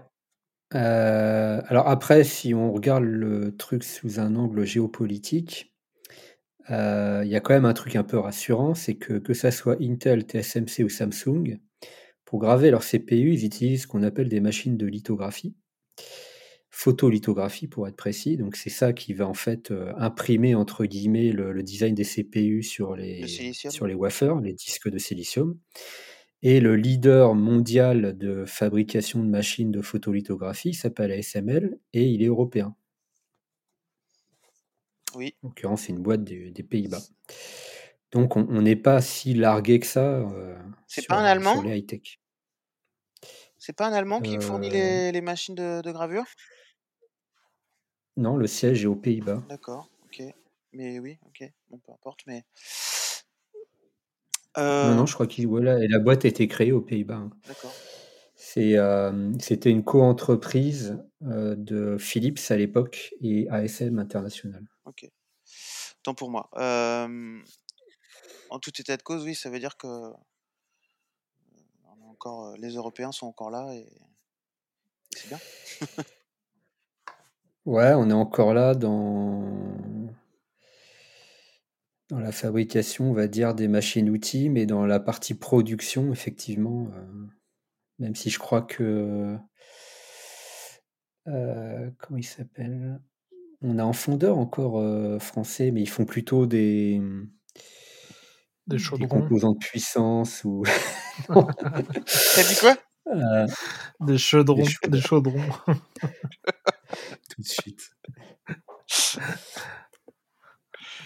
Speaker 1: alors après, si on regarde le truc sous un angle géopolitique, il y a quand même un truc un peu rassurant, c'est que que ça soit Intel, TSMC ou Samsung, pour graver leur CPU, ils utilisent ce qu'on appelle des machines de lithographie. Photolithographie pour être précis, donc c'est ça qui va en fait euh, imprimer entre guillemets le, le, design des CPU sur les, sur les wafers, les disques de silicium. Et le leader mondial de fabrication de machines de photolithographie s'appelle ASML et il est européen.
Speaker 2: Oui.
Speaker 1: En l'occurrence, c'est une boîte des, des Pays-Bas. Donc, on n'est pas si largué que ça euh,
Speaker 2: sur, pas un Allemand
Speaker 1: sur les high-tech.
Speaker 2: C'est pas un Allemand qui euh... fournit les, les machines de, de, gravure?
Speaker 1: Non, le siège est aux Pays-Bas.
Speaker 2: D'accord, ok. Mais oui, ok, bon, peu importe, mais.
Speaker 1: Euh... Non, non, je crois que voilà, et la boîte a été créée aux Pays-Bas. Hein.
Speaker 2: D'accord.
Speaker 1: C'était une co-entreprise euh, de Philips à l'époque et ASM International.
Speaker 2: Ok. Tant pour moi. Euh, en tout état de cause, oui, ça veut dire que on encore, les Européens sont encore là et, et c'est bien.
Speaker 1: ouais, on est encore là dans dans la fabrication, on va dire, des machines-outils, mais dans la partie production, effectivement, même si je crois que comment il s'appelle? On a un fondeur encore, français, mais ils font plutôt des, mmh,
Speaker 3: Des
Speaker 1: des composants de puissance ou
Speaker 2: Tu dit quoi?
Speaker 3: Des chaudrons, des chaudrons.
Speaker 1: Tout de suite.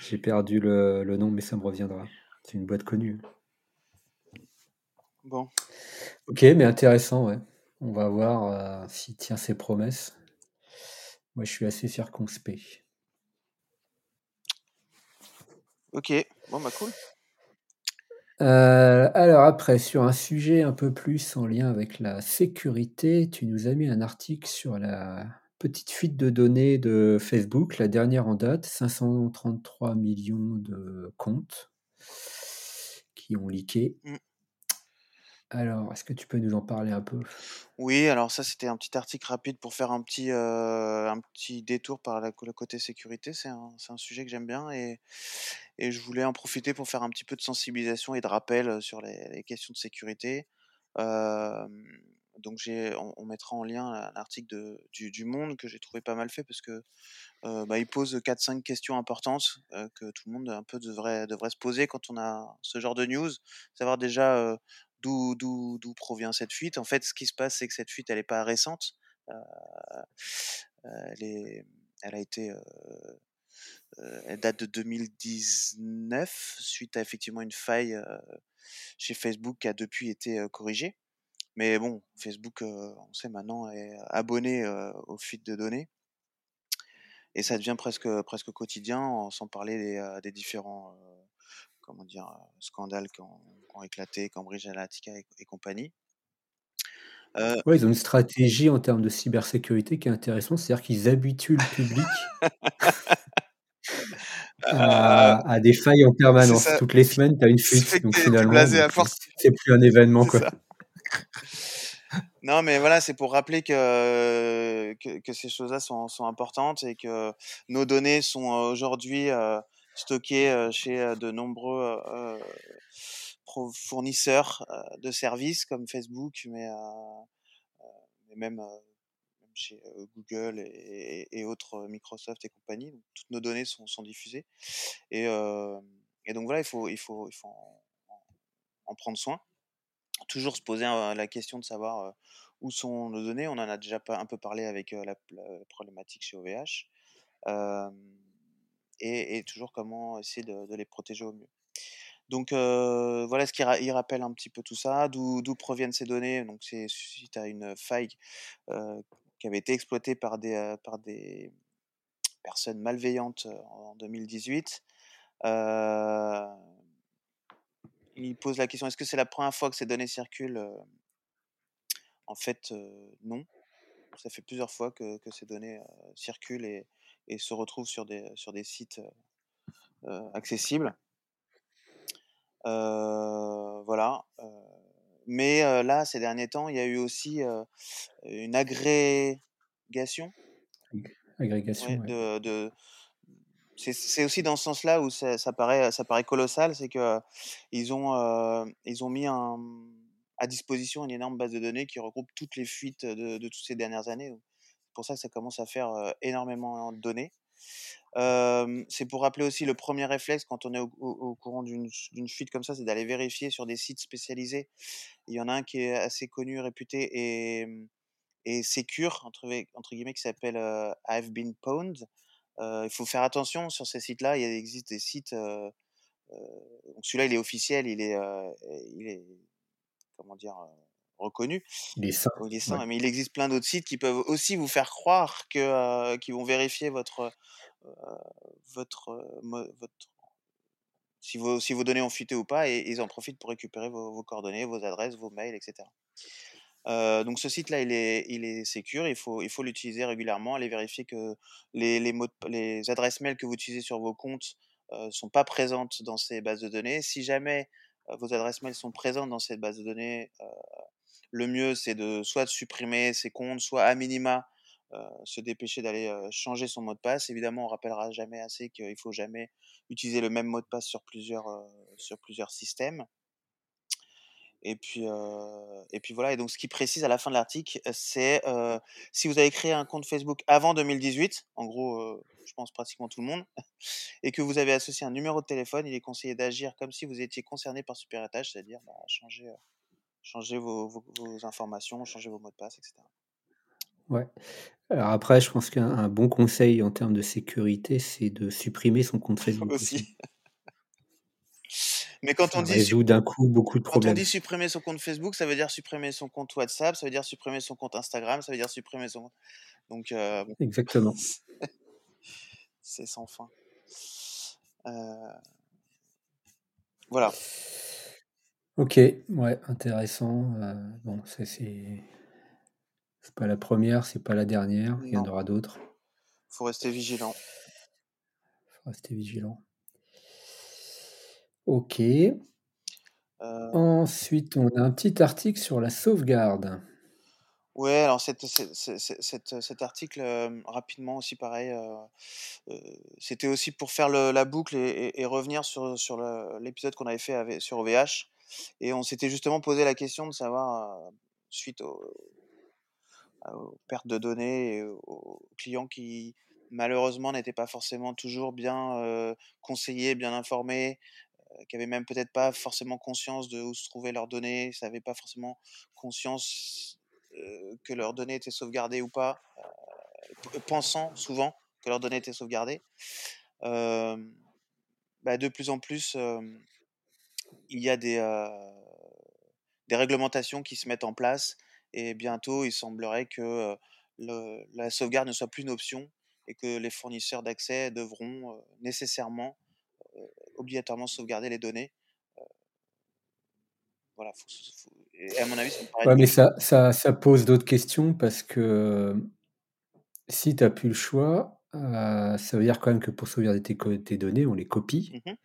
Speaker 1: J'ai perdu le le nom, mais ça me reviendra. C'est une boîte connue.
Speaker 2: Bon.
Speaker 1: OK, mais intéressant, ouais. On va voir, s'il tient ses promesses. Moi, je suis assez circonspect.
Speaker 2: OK, bon, bah, cool.
Speaker 1: Euh, alors après, sur un sujet un peu plus en lien avec la sécurité, tu nous as mis un article sur la petite fuite de données de Facebook, la dernière en date, 533 millions de comptes qui ont leaké.
Speaker 2: Mmh.
Speaker 1: Alors, est-ce que tu peux nous en parler un peu?
Speaker 2: Oui, alors ça, c'était un petit article rapide pour faire un petit, un petit détour par le côté sécurité. C'est un un sujet que j'aime bien et et je voulais en profiter pour faire un petit peu de sensibilisation et de rappel, sur les questions de sécurité. donc j'ai on mettra en lien un article de du du Monde que j'ai trouvé pas mal fait parce que, bah, pose 4-5 questions importantes, que tout le monde un peu devrait devrait se poser quand on a ce genre de news. Savoir déjà, d'où provient cette fuite. En fait, ce qui se passe, c'est que cette fuite, elle est pas récente. Euh, elle est elle a été, elle date de 2019 suite à effectivement une faille, chez Facebook qui a depuis été, corrigée. Mais bon, Facebook, on sait maintenant est abonné, aux fuites de données et ça devient presque, presque quotidien, sans parler des différents, comment dire, scandales qui ont ont éclaté, Cambridge Analytica et, et compagnie.
Speaker 1: Euh, ouais, ils ont une stratégie en termes de cybersécurité qui est intéressante, c'est-à-dire qu'ils habituent le public à, à, des failles en permanence. Toutes les semaines, tu as une fuite, donc finalement, c'est plus un événement. Quoi.
Speaker 2: Non, mais voilà, c'est pour rappeler que, que, que ces choses-là sont, sont, importantes et que nos données sont aujourd'hui euh, stockées chez de nombreux fournisseurs de services comme Facebook, mais, même, chez Google et, autres Microsoft et compagnie. toutes nos données sont, diffusées. Et, et, donc voilà, il faut, il faut, il faut en, prendre soin. Toujours se poser la question de savoir où sont nos données. On en a déjà un peu parlé avec la, problématique chez OVH. Et, toujours comment essayer de, les protéger au mieux. Donc voilà ce qu'il rappelle un petit peu tout ça, d'où proviennent ces données. Donc c'est suite à une faille qui avait été exploitée par des, par des personnes malveillantes en 2018. il pose la question est-ce que c'est la première fois que ces données circulent En fait, non. Ça fait plusieurs fois que, que ces données circulent et, et, se retrouvent sur des, sur des sites accessibles. Euh, voilà. Euh, mais euh, là, ces derniers temps, il y a eu aussi une agrégation.
Speaker 1: Agrégation.
Speaker 2: de, de c'est aussi dans ce sens-là où ça, ça, paraît, ça paraît colossal, c'est que ils ont, ils ont mis un, à disposition une énorme base de données qui regroupe toutes les fuites de, de toutes ces dernières années. Pour ça ça commence à faire énormément de données c'est pour rappeler aussi le premier réflexe quand on est au, courant d'une fuite comme ça, c'est d'aller vérifier sur des sites spécialisés. Il y en a un qui est assez connu, réputé et, mmh, et sécure, entre, entre guillemets, qui s'appelle I've Been Pwned. il faut faire attention sur ces sites-là. Il existe des sites. celui-là, il est officiel, il est, il est comment dire, reconnu.
Speaker 1: Il est
Speaker 2: sain. Mais il existe plein d'autres sites qui peuvent aussi vous faire croire que, qui vont vérifier votre votre, votre si vos, si vos données ont fuité ou pas, et, ils en profitent pour récupérer vos, coordonnées, vos adresses, vos mails, etc. donc ce site-là, il est, il est sécure, il faut, il faut l'utiliser régulièrement, aller vérifier que les, les, mots les adresses mail que vous utilisez sur vos comptes ne sont pas présentes dans ces bases de données. Si jamais vos adresses mail sont présentes dans cette base de données, le mieux c'est de soit de supprimer ces comptes, soit à minima se dépêcher d'aller changer son mot de passe. Évidemment, on rappellera jamais assez qu'il faut jamais utiliser le même mot de passe sur plusieurs, systèmes. Et puis, et puis voilà. Et donc, ce qui précise à la fin de l'article, c'est si vous avez créé un compte Facebook avant 2018, en gros, je pense pratiquement tout le monde, et que vous avez associé un numéro de téléphone, il est conseillé d'agir comme si vous étiez concerné par superétage, c'est-à-dire bah, changer, changer vos, vos, vos, informations, changer vos mots de passe, etc.
Speaker 1: Ouais. Alors après, je pense qu'un bon conseil en termes de sécurité, c'est de supprimer son compte Facebook aussi.
Speaker 2: Mais quand on dit
Speaker 1: résout d'un coup beaucoup de
Speaker 2: quand on
Speaker 1: problèmes.
Speaker 2: dit supprimer son compte Facebook, ça veut dire supprimer son compte WhatsApp, ça veut dire supprimer son compte Instagram, ça veut dire supprimer son donc euh,
Speaker 1: Exactement.
Speaker 2: c'est sans fin. Euh, Voilà.
Speaker 1: Ok, ouais, intéressant. Euh, bon, ça c'est c'est pas la première, c'est pas la dernière. Il y en
Speaker 2: Non,
Speaker 1: aura d'autres.
Speaker 2: faut rester vigilant.
Speaker 1: Faut rester vigilant. Ok.
Speaker 2: Euh,
Speaker 1: Ensuite, on a un petit article sur la sauvegarde.
Speaker 2: ouais, alors cette- cet article, euh, rapidement aussi pareil, euh, c'était aussi pour faire le- la boucle et, et- et revenir sur, sur le- l'épisode qu'on avait fait sur OVH. Et on s'était justement posé la question de savoir, suite au- aux pertes de données aux clients qui malheureusement n'étaient pas forcément toujours bien conseillés, bien informés, qui avaient même peut-être pas forcément conscience de où se trouvaient leurs données, n'avaient pas forcément conscience que leurs données étaient sauvegardées ou pas, pensant souvent que leurs données étaient sauvegardées. Bah, de plus en plus, il y a des, des réglementations qui se mettent en place et bientôt il semblerait que le- la sauvegarde ne soit plus une option et que les fournisseurs d'accès devront nécessairement, obligatoirement sauvegarder les données. Voilà, faut- faut- et à mon avis, ça me paraît
Speaker 1: Ouais, mais ça, ça, ça pose d'autres questions parce que euh, si tu n'as plus le choix, euh, ça veut dire quand même que pour sauvegarder tes, données, on les copie.
Speaker 2: Mhm.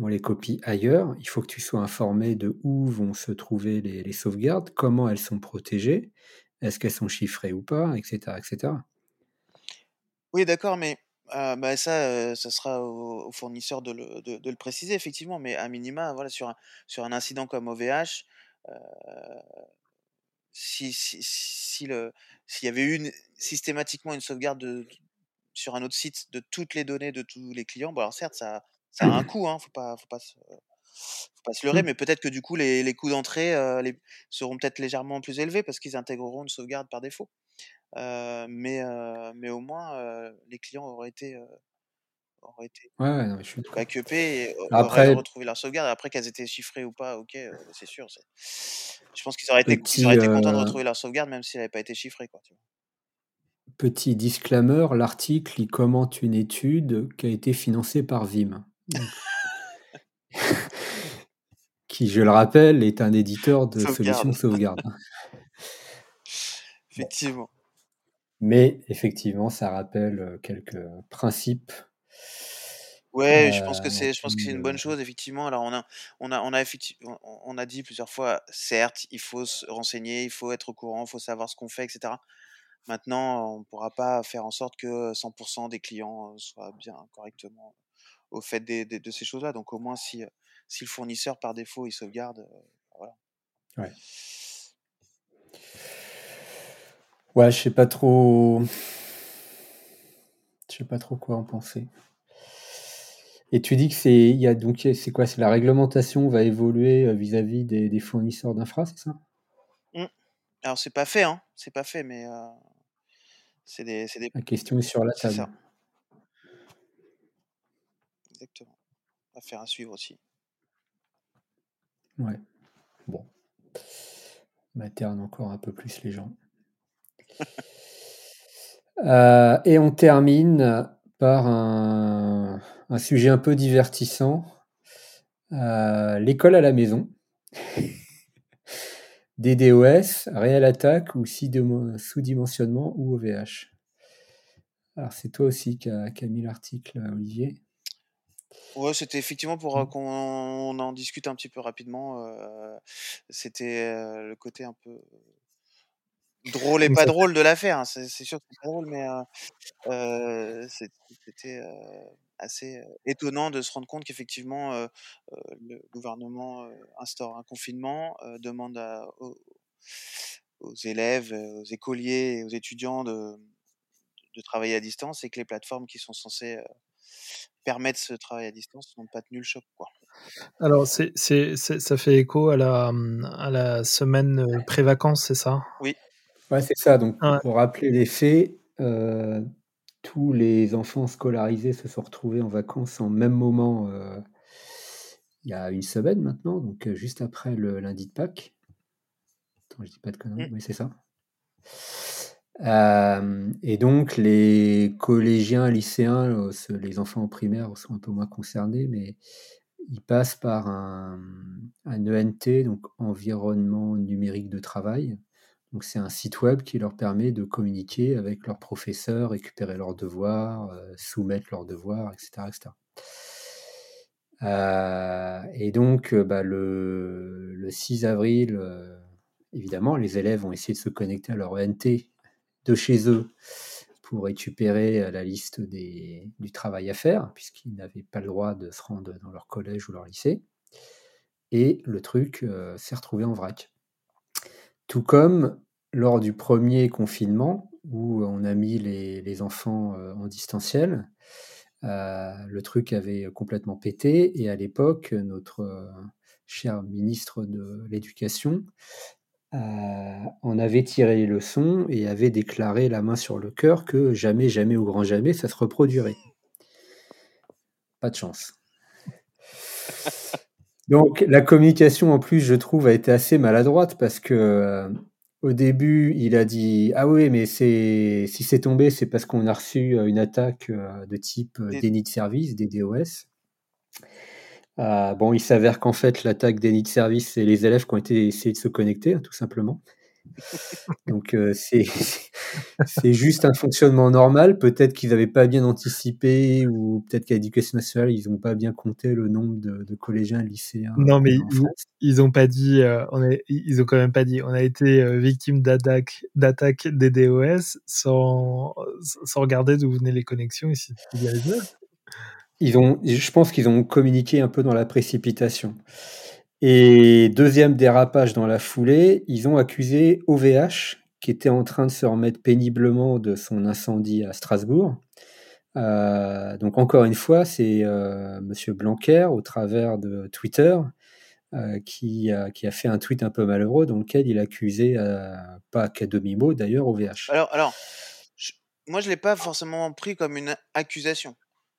Speaker 1: On les copie ailleurs. Il faut que tu sois informé de où vont se trouver les, sauvegardes, comment elles sont protégées, est-ce qu'elles sont chiffrées ou pas, etc. etc.
Speaker 2: Oui, d'accord, mais euh, bah, ça, euh, ça sera au, fournisseur de le, préciser, effectivement, mais à minima, voilà, sur un, incident comme OVH, euh, si, si, s'il y avait systématiquement une sauvegarde de, sur un autre site de toutes les données de tous les clients, bon alors certes, ça, ça a un coût, hein, faut pas, faut pas se, faut pas se leurrer,
Speaker 1: Mm.
Speaker 2: mais peut-être que du coup, les, les coûts d'entrée euh, les, seront peut-être légèrement plus élevés parce qu'ils intégreront une sauvegarde par défaut. Euh, mais, euh, mais au moins, euh, les clients auraient été, euh, auraient été
Speaker 1: Ouais, ouais, non, je suis
Speaker 2: et auraient
Speaker 1: Après,
Speaker 2: retrouvé leur sauvegarde. Après qu'elles étaient chiffrées ou pas, ok, euh, c'est sûr. Je pense qu'ils auraient été, auraient été contents de
Speaker 1: euh,
Speaker 2: retrouver leur sauvegarde même si elle n'avait pas été chiffrée. Quoi, tu vois.
Speaker 1: petit disclaimer, l'article, il commente une étude qui a été financée par Vim. Qui, je le rappelle, est un éditeur de solutions de sauvegarde.
Speaker 2: Effectivement.
Speaker 1: Mais effectivement, ça rappelle euh, quelques principes.
Speaker 2: Ouais, je pense
Speaker 1: euh,
Speaker 2: que c'est, je pense que c'est une bonne chose effectivement. Alors on a, on a, on a effectivement, on on a dit plusieurs fois, certes, il faut se renseigner, il faut être au courant, il faut savoir ce qu'on fait, etc. Maintenant, on ne pourra pas faire en sorte que 100% des clients euh, soient bien correctement au fait des, des- de ces choses-là. Donc au moins si, euh, si le fournisseur par défaut il sauvegarde, euh, voilà.
Speaker 1: Ouais. Ouais, je sais pas trop. Je sais pas trop quoi en penser. Et tu dis que c'est, il y a donc c'est quoi, c'est la réglementation va évoluer euh, vis-à-vis des, des fournisseurs d'infra, c'est ça?
Speaker 2: Mm. Alors c'est pas fait, hein, c'est pas fait, mais euh, c'est des, c'est des,
Speaker 1: La question est sur la table.
Speaker 2: Exactement. Affaire à suivre aussi.
Speaker 1: Ouais. Bon, materne encore un peu plus les gens. Euh, et on termine par un, un sujet un peu divertissant. Euh, L'école à la maison. DDoS, réelle attaque ou sous- sous-dimensionnement ou OVH. Alors c'est toi aussi qui a, qui a mis l'article, Olivier.
Speaker 2: Ouais, c'était effectivement pour euh,
Speaker 1: Mm.
Speaker 2: qu'on en discute un petit peu rapidement. euh, c'était euh, le côté un peu drôle et pas
Speaker 1: ça
Speaker 2: drôle de l'affaire. hein. C'est c'est sûr que c'est pas drôle, mais euh, euh, c'est- c'était euh, assez euh, étonnant de se rendre compte qu'effectivement, euh, euh, le gouvernement euh, instaure un confinement, euh, demande à- aux, aux élèves, euh, aux écoliers et aux étudiants de, de travailler à distance et que les plateformes qui sont censées permettre ce travail à distance n'ont pas tenu le choc. Quoi.
Speaker 3: Alors, c'est, c'est, c'est- ça fait écho à la, à la semaine pré-vacances, c'est ça?
Speaker 2: Oui,
Speaker 1: Ouais, c'est ça. Donc,
Speaker 3: Ouais.
Speaker 1: pour rappeler les faits, euh, tous les enfants scolarisés se sont retrouvés en vacances en même moment euh, il y a une semaine maintenant, donc juste après le lundi de Pâques. Attends, je dis pas de conneries,
Speaker 2: Mm.
Speaker 1: oui, c'est ça. Euh, et donc, les collégiens, lycéens, euh, les enfants en primaire sont un peu moins concernés, mais ils passent par un, ENT, donc Environnement numérique de travail. Donc, c'est un site web qui leur permet de communiquer avec leurs professeurs, récupérer leurs devoirs, euh, soumettre leurs devoirs, etc. etc. Et donc, bah, le, le 6 avril, évidemment, les élèves ont essayé de se connecter à leur ENT de chez eux pour récupérer euh, la liste du travail à faire, puisqu'ils n'avaient pas le droit de se rendre dans leur collège ou leur lycée. Et le truc euh, s'est retrouvé en vrac. Tout comme lors du premier confinement, où on a mis les, enfants euh, en distanciel, le truc avait complètement pété. Et à l'époque, notre cher ministre de l'Éducation en avait tiré les leçons et avait déclaré la main sur le cœur que jamais, jamais au grand jamais, ça se reproduirait. Pas de chance. Donc la communication en plus, je trouve, a été assez maladroite parce que euh, au début, il a dit ah oui, mais c'est si c'est tombé, c'est parce qu'on a reçu euh, une attaque euh, de type euh, déni de service, des DOS. Euh, bon, il s'avère qu'en fait, l'attaque déni de service, c'est les élèves qui ont été essayés de se connecter, hein, tout simplement. Donc euh, c'est c'est juste un fonctionnement normal. Peut-être qu'ils n'avaient pas bien anticipé ou peut-être qu'à l'éducation nationale, ils n'ont pas bien compté le nombre de, de collégiens et lycéens
Speaker 3: Non, mais ils,
Speaker 1: France.
Speaker 3: ils ont pas dit, euh, on a, ils ont quand même pas dit, on a été euh, victime d'attaque, d'attaque des DOS sans, sans regarder d'où venaient les connexions ici.
Speaker 1: Ils ont, je pense qu'ils ont communiqué un peu dans la précipitation. Et deuxième dérapage dans la foulée, ils ont accusé OVH, qui était en train de se remettre péniblement de son incendie à Strasbourg. Euh, donc encore une fois, c'est euh, Monsieur Blanquer, au travers de Twitter, euh, qui, a, qui a fait un tweet un peu malheureux dans lequel il accusait, euh, pas qu'à demi-mot d'ailleurs, OVH.
Speaker 2: Alors, alors je- moi, je l'ai pas forcément pris comme une accusation.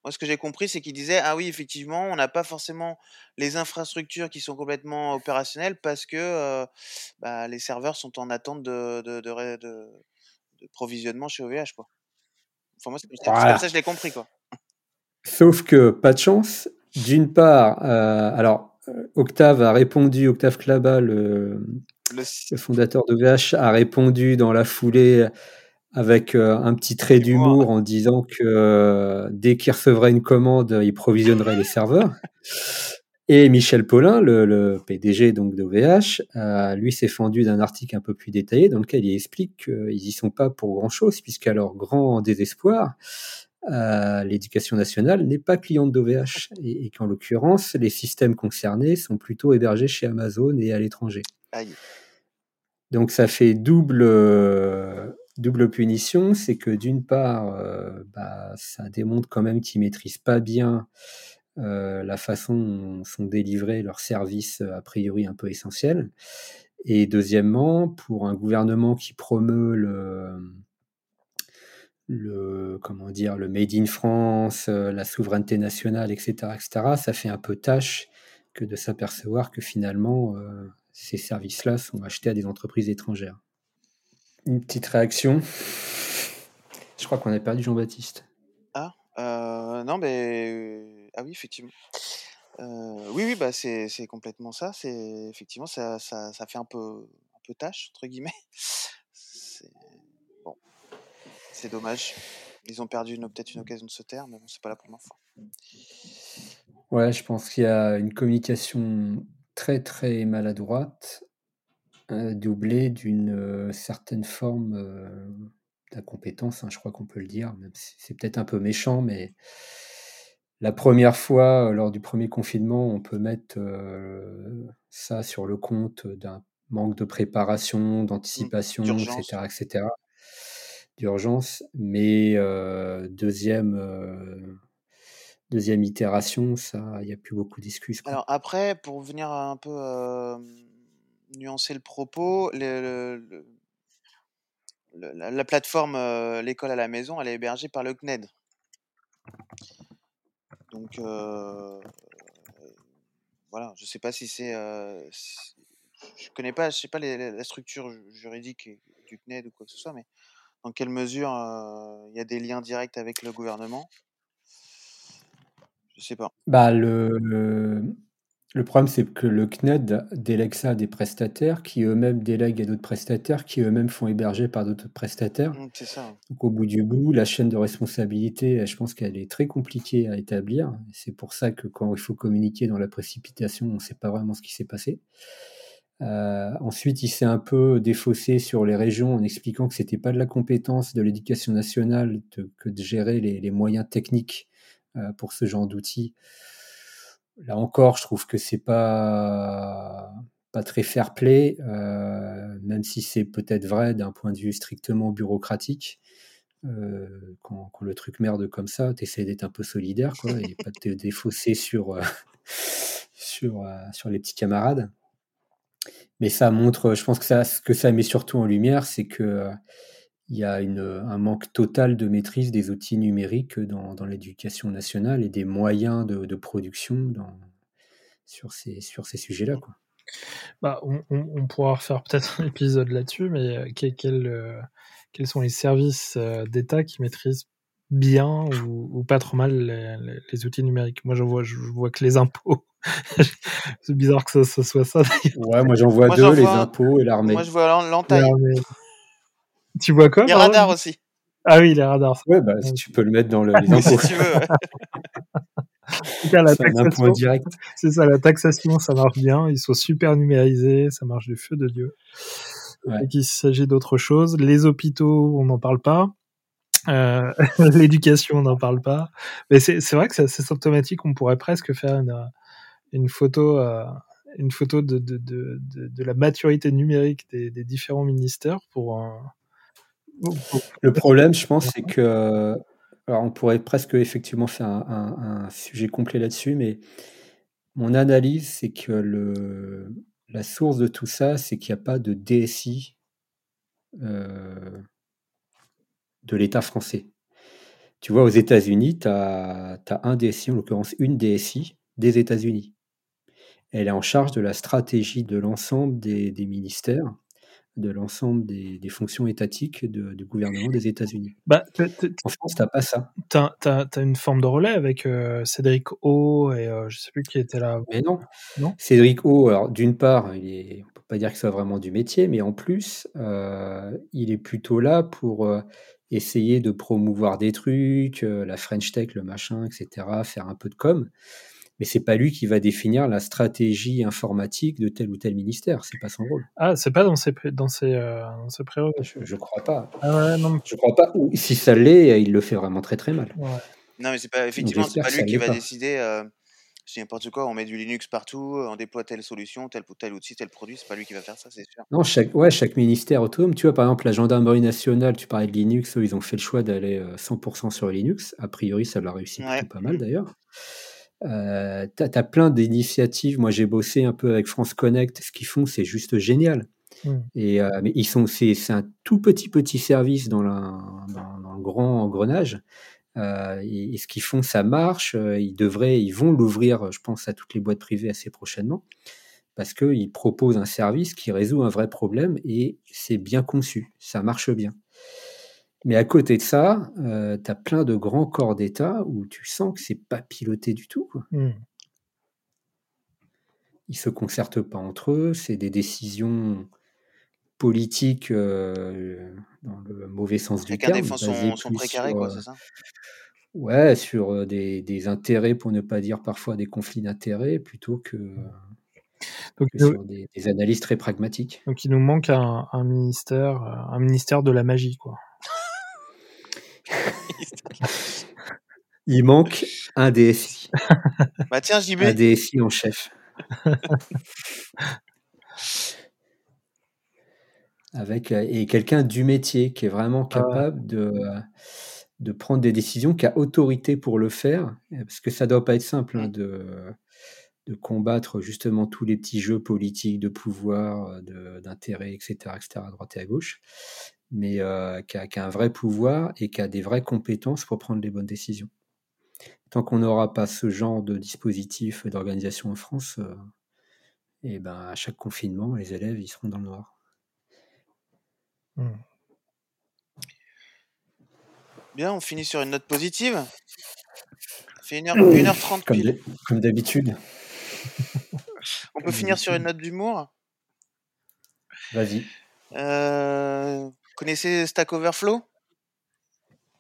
Speaker 2: Moi, ce que j'ai compris, c'est qu'il disait ah oui, effectivement, on n'a pas forcément les infrastructures qui sont complètement opérationnelles parce que euh, bah, les serveurs sont en attente de, de, de, ré- de- de provisionnement chez OVH, quoi. Enfin, moi, c'est
Speaker 1: Voilà.
Speaker 2: comme ça que je l'ai compris, quoi.
Speaker 1: Sauf que, pas de chance. D'une part, euh, alors, Octave a répondu, Octave Klaba, le,
Speaker 2: Le,
Speaker 1: le fondateur de VH, a répondu dans la foulée avec euh, un petit trait
Speaker 2: D'humour.
Speaker 1: en disant que euh, dès qu'il recevrait une commande, il provisionnerait les serveurs. Et Michel Paulin, le, le PDG donc d'OVH, euh, lui s'est fendu d'un article un peu plus détaillé dans lequel il explique qu'ils y sont pas pour grand chose, puisqu'à leur grand désespoir, euh, l'éducation nationale n'est pas cliente d'OVH et, et qu'en l'occurrence, les systèmes concernés sont plutôt hébergés chez Amazon et à l'étranger. Donc ça fait double, euh, double punition, c'est que d'une part, euh, bah, ça démontre quand même qu'ils maîtrisent pas bien euh, la façon dont sont délivrés leurs services a priori un peu essentiels. Et deuxièmement, pour un gouvernement qui promeut le, comment dire le made in France, euh, la souveraineté nationale, etc., etc., ça fait un peu tâche que de s'apercevoir que finalement euh, ces services-là sont achetés à des entreprises étrangères. Une petite réaction. Je crois qu'on a perdu Jean-Baptiste.
Speaker 2: Ah, euh, non, mais ah oui, effectivement. Euh, oui, oui, bah c'est c'est complètement ça. C'est effectivement ça, ça, ça fait un peu un peu tâche entre guillemets. C'est bon, c'est dommage. Ils ont perdu une- peut-être une occasion de se taire, mais bon, c'est pas la première fois.
Speaker 1: Ouais, je pense qu'il y a une communication très très maladroite doublé d'une certaine forme d'incompétence, hein, je crois qu'on peut le dire, même si c'est peut-être un peu méchant, mais la première fois, lors du premier confinement, on peut mettre ça sur le compte d'un manque de préparation,
Speaker 2: Mmh.
Speaker 1: d'anticipation,
Speaker 2: D'urgence.
Speaker 1: etc., etc., d'urgence. Mais deuxième, deuxième itération, ça, il n'y a plus beaucoup d'excuses. quoi.
Speaker 2: Alors après, pour venir un peu euh, nuancer le propos, la, la plateforme euh, L'école à la maison, elle est hébergée par le CNED. Donc euh, voilà, je sais pas si c'est, euh, si- je connais pas, je sais pas la structure ju- juridique du CNED ou quoi que ce soit, mais dans quelle mesure euh, il y a des liens directs avec le gouvernement? Je sais pas.
Speaker 1: Bah, le, le, problème, c'est que le CNED délègue ça à des prestataires qui eux-mêmes délèguent à d'autres prestataires qui eux-mêmes font héberger par d'autres prestataires.
Speaker 2: Mm, c'est ça.
Speaker 1: Donc, au bout du bout, la chaîne de responsabilité, je pense qu'elle est très compliquée à établir. C'est pour ça que quand il faut communiquer dans la précipitation, on ne sait pas vraiment ce qui s'est passé. Euh, ensuite, il s'est un peu défaussé sur les régions en expliquant que c'était pas de la compétence de l'éducation nationale de- que de gérer les, les moyens techniques euh, pour ce genre d'outils. Là encore, je trouve que c'est pas pas très fair play, euh, même si c'est peut-être vrai d'un point de vue strictement bureaucratique. Euh, quand, quand le truc merde comme ça, t'essaies d'être un peu solidaire, quoi, et pas de te défausser sur euh, sur sur les petits camarades. Mais ça montre, je pense que ça, ce que ça met surtout en lumière, c'est que il y a une, un manque total de maîtrise des outils numériques dans, dans l'éducation nationale et des moyens de, de production dans, sur ces, sur ces sujets-là. Quoi.
Speaker 3: Bah, on, on- on pourra refaire peut-être un épisode là-dessus, mais euh, quel- quel, euh, quels sont les services euh, d'État qui maîtrisent bien ou, ou pas trop mal les, les- les outils numériques? Moi, je vois, je vois que les impôts. C'est bizarre que ça, ça soit ça. d'ailleurs.
Speaker 1: Ouais, moi j'en vois
Speaker 2: Moi,
Speaker 1: deux,
Speaker 2: j'en
Speaker 1: les impôts et l'armée.
Speaker 2: Moi, je vois l'en- l'entaille.
Speaker 3: Tu vois quoi
Speaker 2: Les radars aussi,
Speaker 3: Ah oui, les radars.
Speaker 1: Ouais, bah, si tu peux le mettre dans le, les
Speaker 2: si tu veux.
Speaker 3: La
Speaker 1: un
Speaker 3: taxation,
Speaker 1: indirect.
Speaker 3: c'est ça, la taxation, ça marche bien. Ils sont super numérisés, ça marche du feu de Dieu.
Speaker 1: Ouais.
Speaker 3: Et qu'il s'agit d'autre chose. Les hôpitaux, on n'en parle pas. Euh, L'éducation, on n'en parle pas. Mais c'est vrai que c'est assez symptomatique. On pourrait presque faire une, une photo, euh, une photo de, de, de, de, de la maturité numérique des, des différents ministères pour. euh, pour-
Speaker 1: Le problème, je pense, c'est que. Alors, on pourrait presque effectivement faire un, sujet complet là-dessus, mais mon analyse, c'est que la source de tout ça, c'est qu'il n'y a pas de DSI euh, de l'État français. Tu vois, aux États-Unis, tu as, un DSI, en l'occurrence une DSI des États-Unis. Elle est en charge de la stratégie de l'ensemble des ministères, de l'ensemble des, des fonctions étatiques de- du gouvernement des États-Unis.
Speaker 3: Bah, t'as- t'as-
Speaker 1: En France, tu n'as pas ça.
Speaker 3: t'as t'as- t'as une forme de relais avec euh, Cédric O et euh, je sais plus qui était là.
Speaker 1: Mais non.
Speaker 3: Non?
Speaker 1: Cédric O, alors d'une part, il est, on peut pas dire que ce soit vraiment du métier, mais en plus, euh, il est plutôt là pour euh, essayer de promouvoir des trucs, la French Tech, le machin, etc., faire un peu de com. Mais c'est pas lui qui va définir la stratégie informatique de tel ou tel ministère. C'est pas son rôle.
Speaker 3: Ah, c'est pas dans ses, dans ses, euh, dans ses prérogatives.
Speaker 1: Je, je crois pas.
Speaker 3: Ah ouais, non.
Speaker 1: Je crois pas. Ou si ça l'est, il le fait vraiment très très mal.
Speaker 3: Ouais.
Speaker 2: Non, mais c'est pas, effectivement, c'est pas lui qui va
Speaker 1: pas.
Speaker 2: décider. Euh, dis n'importe quoi, on met du Linux partout, on déploie telle solution, tel, tel outil, tel produit. C'est pas lui qui va faire ça, c'est sûr.
Speaker 1: Non, chaque, ouais, chaque ministère autonome. Tu vois, par exemple, la gendarmerie nationale, tu parlais de Linux, eux, ils ont fait le choix d'aller euh, 100% sur Linux. A priori, ça leur
Speaker 2: Ouais.
Speaker 1: plutôt pas mal d'ailleurs. Euh, t'as, t'as plein d'initiatives. Moi, j'ai bossé un peu avec France Connect. Ce qu'ils font, c'est juste génial.
Speaker 3: Mm.
Speaker 1: Et, euh, mais ils sont, c'est, c'est un tout petit petit service dans, la, dans, dans le grand engrenage. Euh, et, et ce qu'ils font, ça marche. Euh, Ils devraient, ils vont l'ouvrir, je pense, à toutes les boîtes privées assez prochainement, parce qu'ils proposent un service qui résout un vrai problème et c'est bien conçu, ça marche bien. Mais à côté de ça, euh, tu as plein de grands corps d'État où tu sens que c'est pas piloté du tout. Quoi.
Speaker 3: Mm.
Speaker 1: Ils se concertent pas entre eux, c'est des décisions politiques euh, dans le mauvais sens du
Speaker 2: Chacun
Speaker 1: terme.
Speaker 2: défend
Speaker 1: basées
Speaker 2: son, son
Speaker 1: plus
Speaker 2: précaré,
Speaker 1: sur,
Speaker 2: quoi,
Speaker 1: euh,
Speaker 2: c'est ça?
Speaker 1: Ouais, sur euh, des, des intérêts, pour ne pas dire parfois des conflits d'intérêts, plutôt que. Donc, sur des, analyses très pragmatiques.
Speaker 3: Donc il nous manque un, ministère, un ministère de la magie, quoi.
Speaker 1: il manque un DSI.
Speaker 2: bah tiens, JB.
Speaker 1: Un DSI en chef. Avec, et quelqu'un du métier qui est vraiment ah capable de, de prendre des décisions, qui a autorité pour le faire, parce que ça doit pas être simple hein, mmh. de, de combattre justement tous les petits jeux politiques de pouvoir, d'intérêt, etc., etc., à droite et à gauche, mais euh, qui, a, un vrai pouvoir et qui a des vraies compétences pour prendre les bonnes décisions. Tant qu'on n'aura pas ce genre de dispositif d'organisation en France, euh, et ben à chaque confinement, les élèves ils seront dans le noir.
Speaker 2: Mmh. Bien, on finit sur une note positive. Ça fait 1h30
Speaker 1: pile. Comme d'habitude.
Speaker 2: on peut finir sur une note d'humour?
Speaker 1: Vas-y.
Speaker 2: Euh, connaissez Stack Overflow?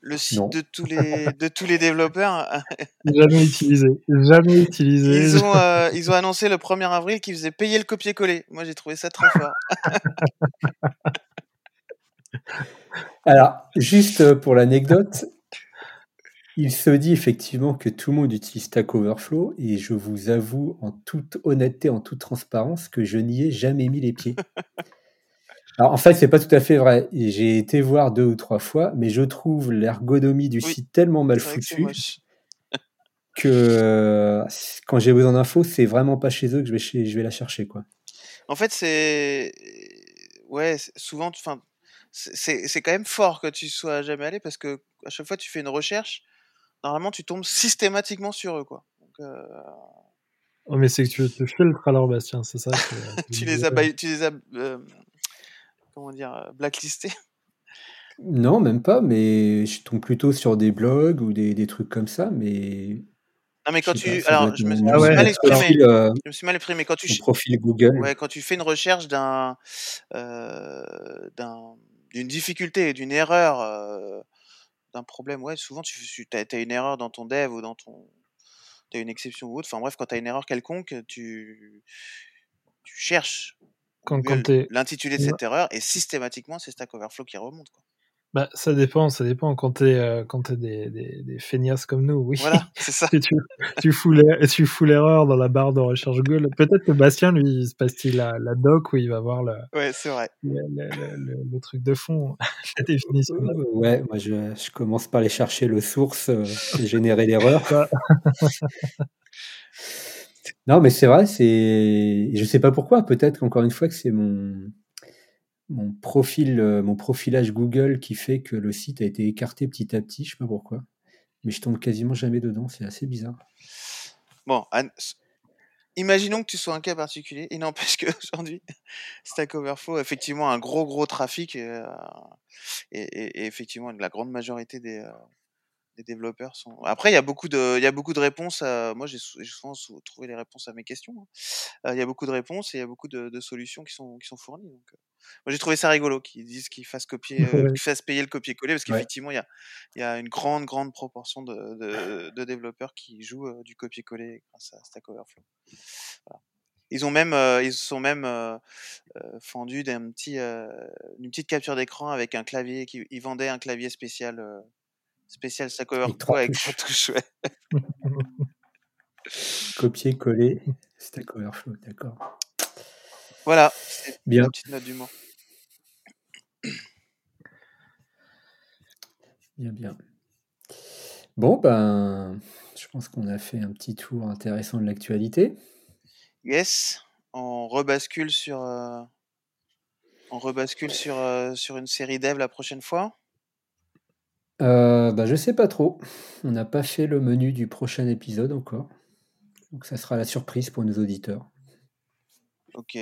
Speaker 2: Le site de tous les de tous les développeurs?
Speaker 3: Jamais utilisé. Jamais utilisé.
Speaker 2: Ils ont, euh, ils ont annoncé le 1er avril qu'ils faisaient payer le copier-coller. Moi, j'ai trouvé ça très fort.
Speaker 1: Alors, juste euh, pour l'anecdote, il se dit effectivement que tout le monde utilise Stack Overflow et je vous avoue en toute honnêteté, en toute transparence, que je n'y ai jamais mis les pieds. Alors en fait, c'est pas tout à fait vrai. J'ai été voir deux ou trois fois, mais je trouve l'ergonomie du site tellement mal foutue que, euh, quand j'ai besoin d'infos, c'est vraiment pas chez eux que je vais, je vais la chercher quoi.
Speaker 2: En fait, c'est ouais, souvent, enfin, c'est quand même fort que tu sois jamais allé parce que à chaque fois tu fais une recherche, normalement tu tombes systématiquement sur eux quoi. Euh,
Speaker 3: oh mais c'est que tu te filtres alors Bastien, c'est ça.
Speaker 2: tu, les as, tu les as, euh, comment dire, euh, blacklistés.
Speaker 1: Non, même pas, mais je tombe plutôt sur des blogs ou des, des trucs comme ça, mais
Speaker 2: non, mais quand tu. Alors, je me, suis mal exprimé. je me suis mal exprimé. Quand tu.
Speaker 1: profil Google.
Speaker 2: Ouais, quand tu fais une recherche d'un. d'un d'une difficulté, d'une erreur, euh, d'un problème, ouais, souvent tu, tu as, une erreur dans ton dev ou dans ton. Tu as une exception ou autre. Enfin bref, quand tu as une erreur quelconque, tu, tu cherches l'intitulé de cette erreur et systématiquement c'est Stack Overflow qui remonte. Quoi.
Speaker 3: Bah, ça dépend, ça dépend. Quand t'es euh, quand t'es des, des, des feignasses comme nous, oui.
Speaker 2: Voilà, c'est ça.
Speaker 3: tu, tu fous l'erreur dans la barre de recherche Google. Peut-être que Bastien, lui, il se passe-t-il la, la doc où il va voir le,
Speaker 2: ouais, c'est vrai.
Speaker 3: Le, le, le, truc de fond, la définition.
Speaker 1: Ouais, moi je, je, commence par aller chercher le source euh, et générer l'erreur. non, mais c'est vrai, c'est. Je sais pas pourquoi. Peut-être qu'encore une fois que c'est mon mon profil, euh, mon profilage Google qui fait que le site a été écarté petit à petit, je sais pas pourquoi. Mais je tombe quasiment jamais dedans, c'est assez bizarre.
Speaker 2: Bon, imaginons que tu sois un cas particulier. Il n'empêche qu'aujourd'hui, Stack Overflow a effectivement un gros gros trafic euh, et, effectivement la grande majorité des, euh, les développeurs sont. Après, il y a beaucoup de, il y a beaucoup de réponses. Moi, j'ai souvent trouvé les réponses à mes questions. Hein. il y a beaucoup de réponses et il y a beaucoup de, solutions qui sont, qui sont fournies. Donc, moi, j'ai trouvé ça rigolo qu'ils disent qu'ils fassent copier, qu'ils fassent payer le copier-coller parce qu'effectivement, il y a, il y a une grande, grande proportion de, de, développeurs qui jouent du copier-coller grâce à Stack Overflow. Ils ont même, ils sont même fendus d'un petit, une petite capture d'écran avec un clavier qui, ils vendaient un clavier spécial Spécial Stack Overflow avec trois touches,
Speaker 1: Copier-coller Stack Overflow, d'accord.
Speaker 2: Voilà, c'est Bien. une petite note d'humour.
Speaker 1: Bien, bien. Bon, ben, je pense qu'on a fait un petit tour intéressant de l'actualité.
Speaker 2: Yes, on rebascule sur, euh, on rebascule sur, euh, sur une série dev la prochaine fois.
Speaker 1: Euh, bah, je sais pas trop. On n'a pas fait le menu du prochain épisode encore. Donc ça sera la surprise pour nos auditeurs.
Speaker 2: Ok.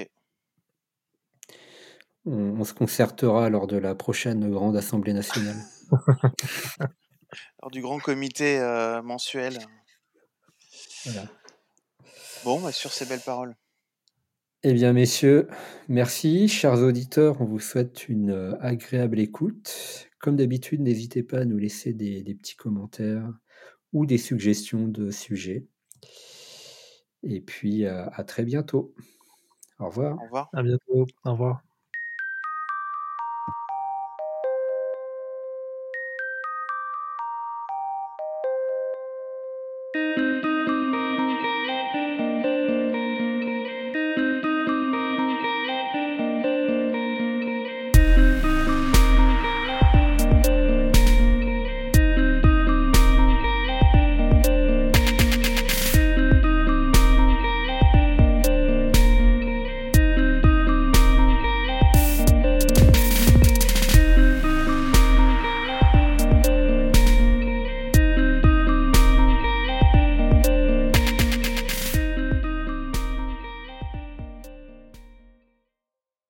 Speaker 1: On, se concertera lors de la prochaine grande assemblée nationale.
Speaker 2: lors du grand comité euh, mensuel. Voilà. Bon, bah, sur ces belles paroles.
Speaker 1: Eh bien, messieurs, merci. Chers auditeurs, on vous souhaite une euh, agréable écoute. Comme d'habitude, n'hésitez pas à nous laisser des, petits commentaires ou des suggestions de sujets. Et puis, à très bientôt. Au revoir.
Speaker 2: Au revoir.
Speaker 3: À bientôt. Au revoir.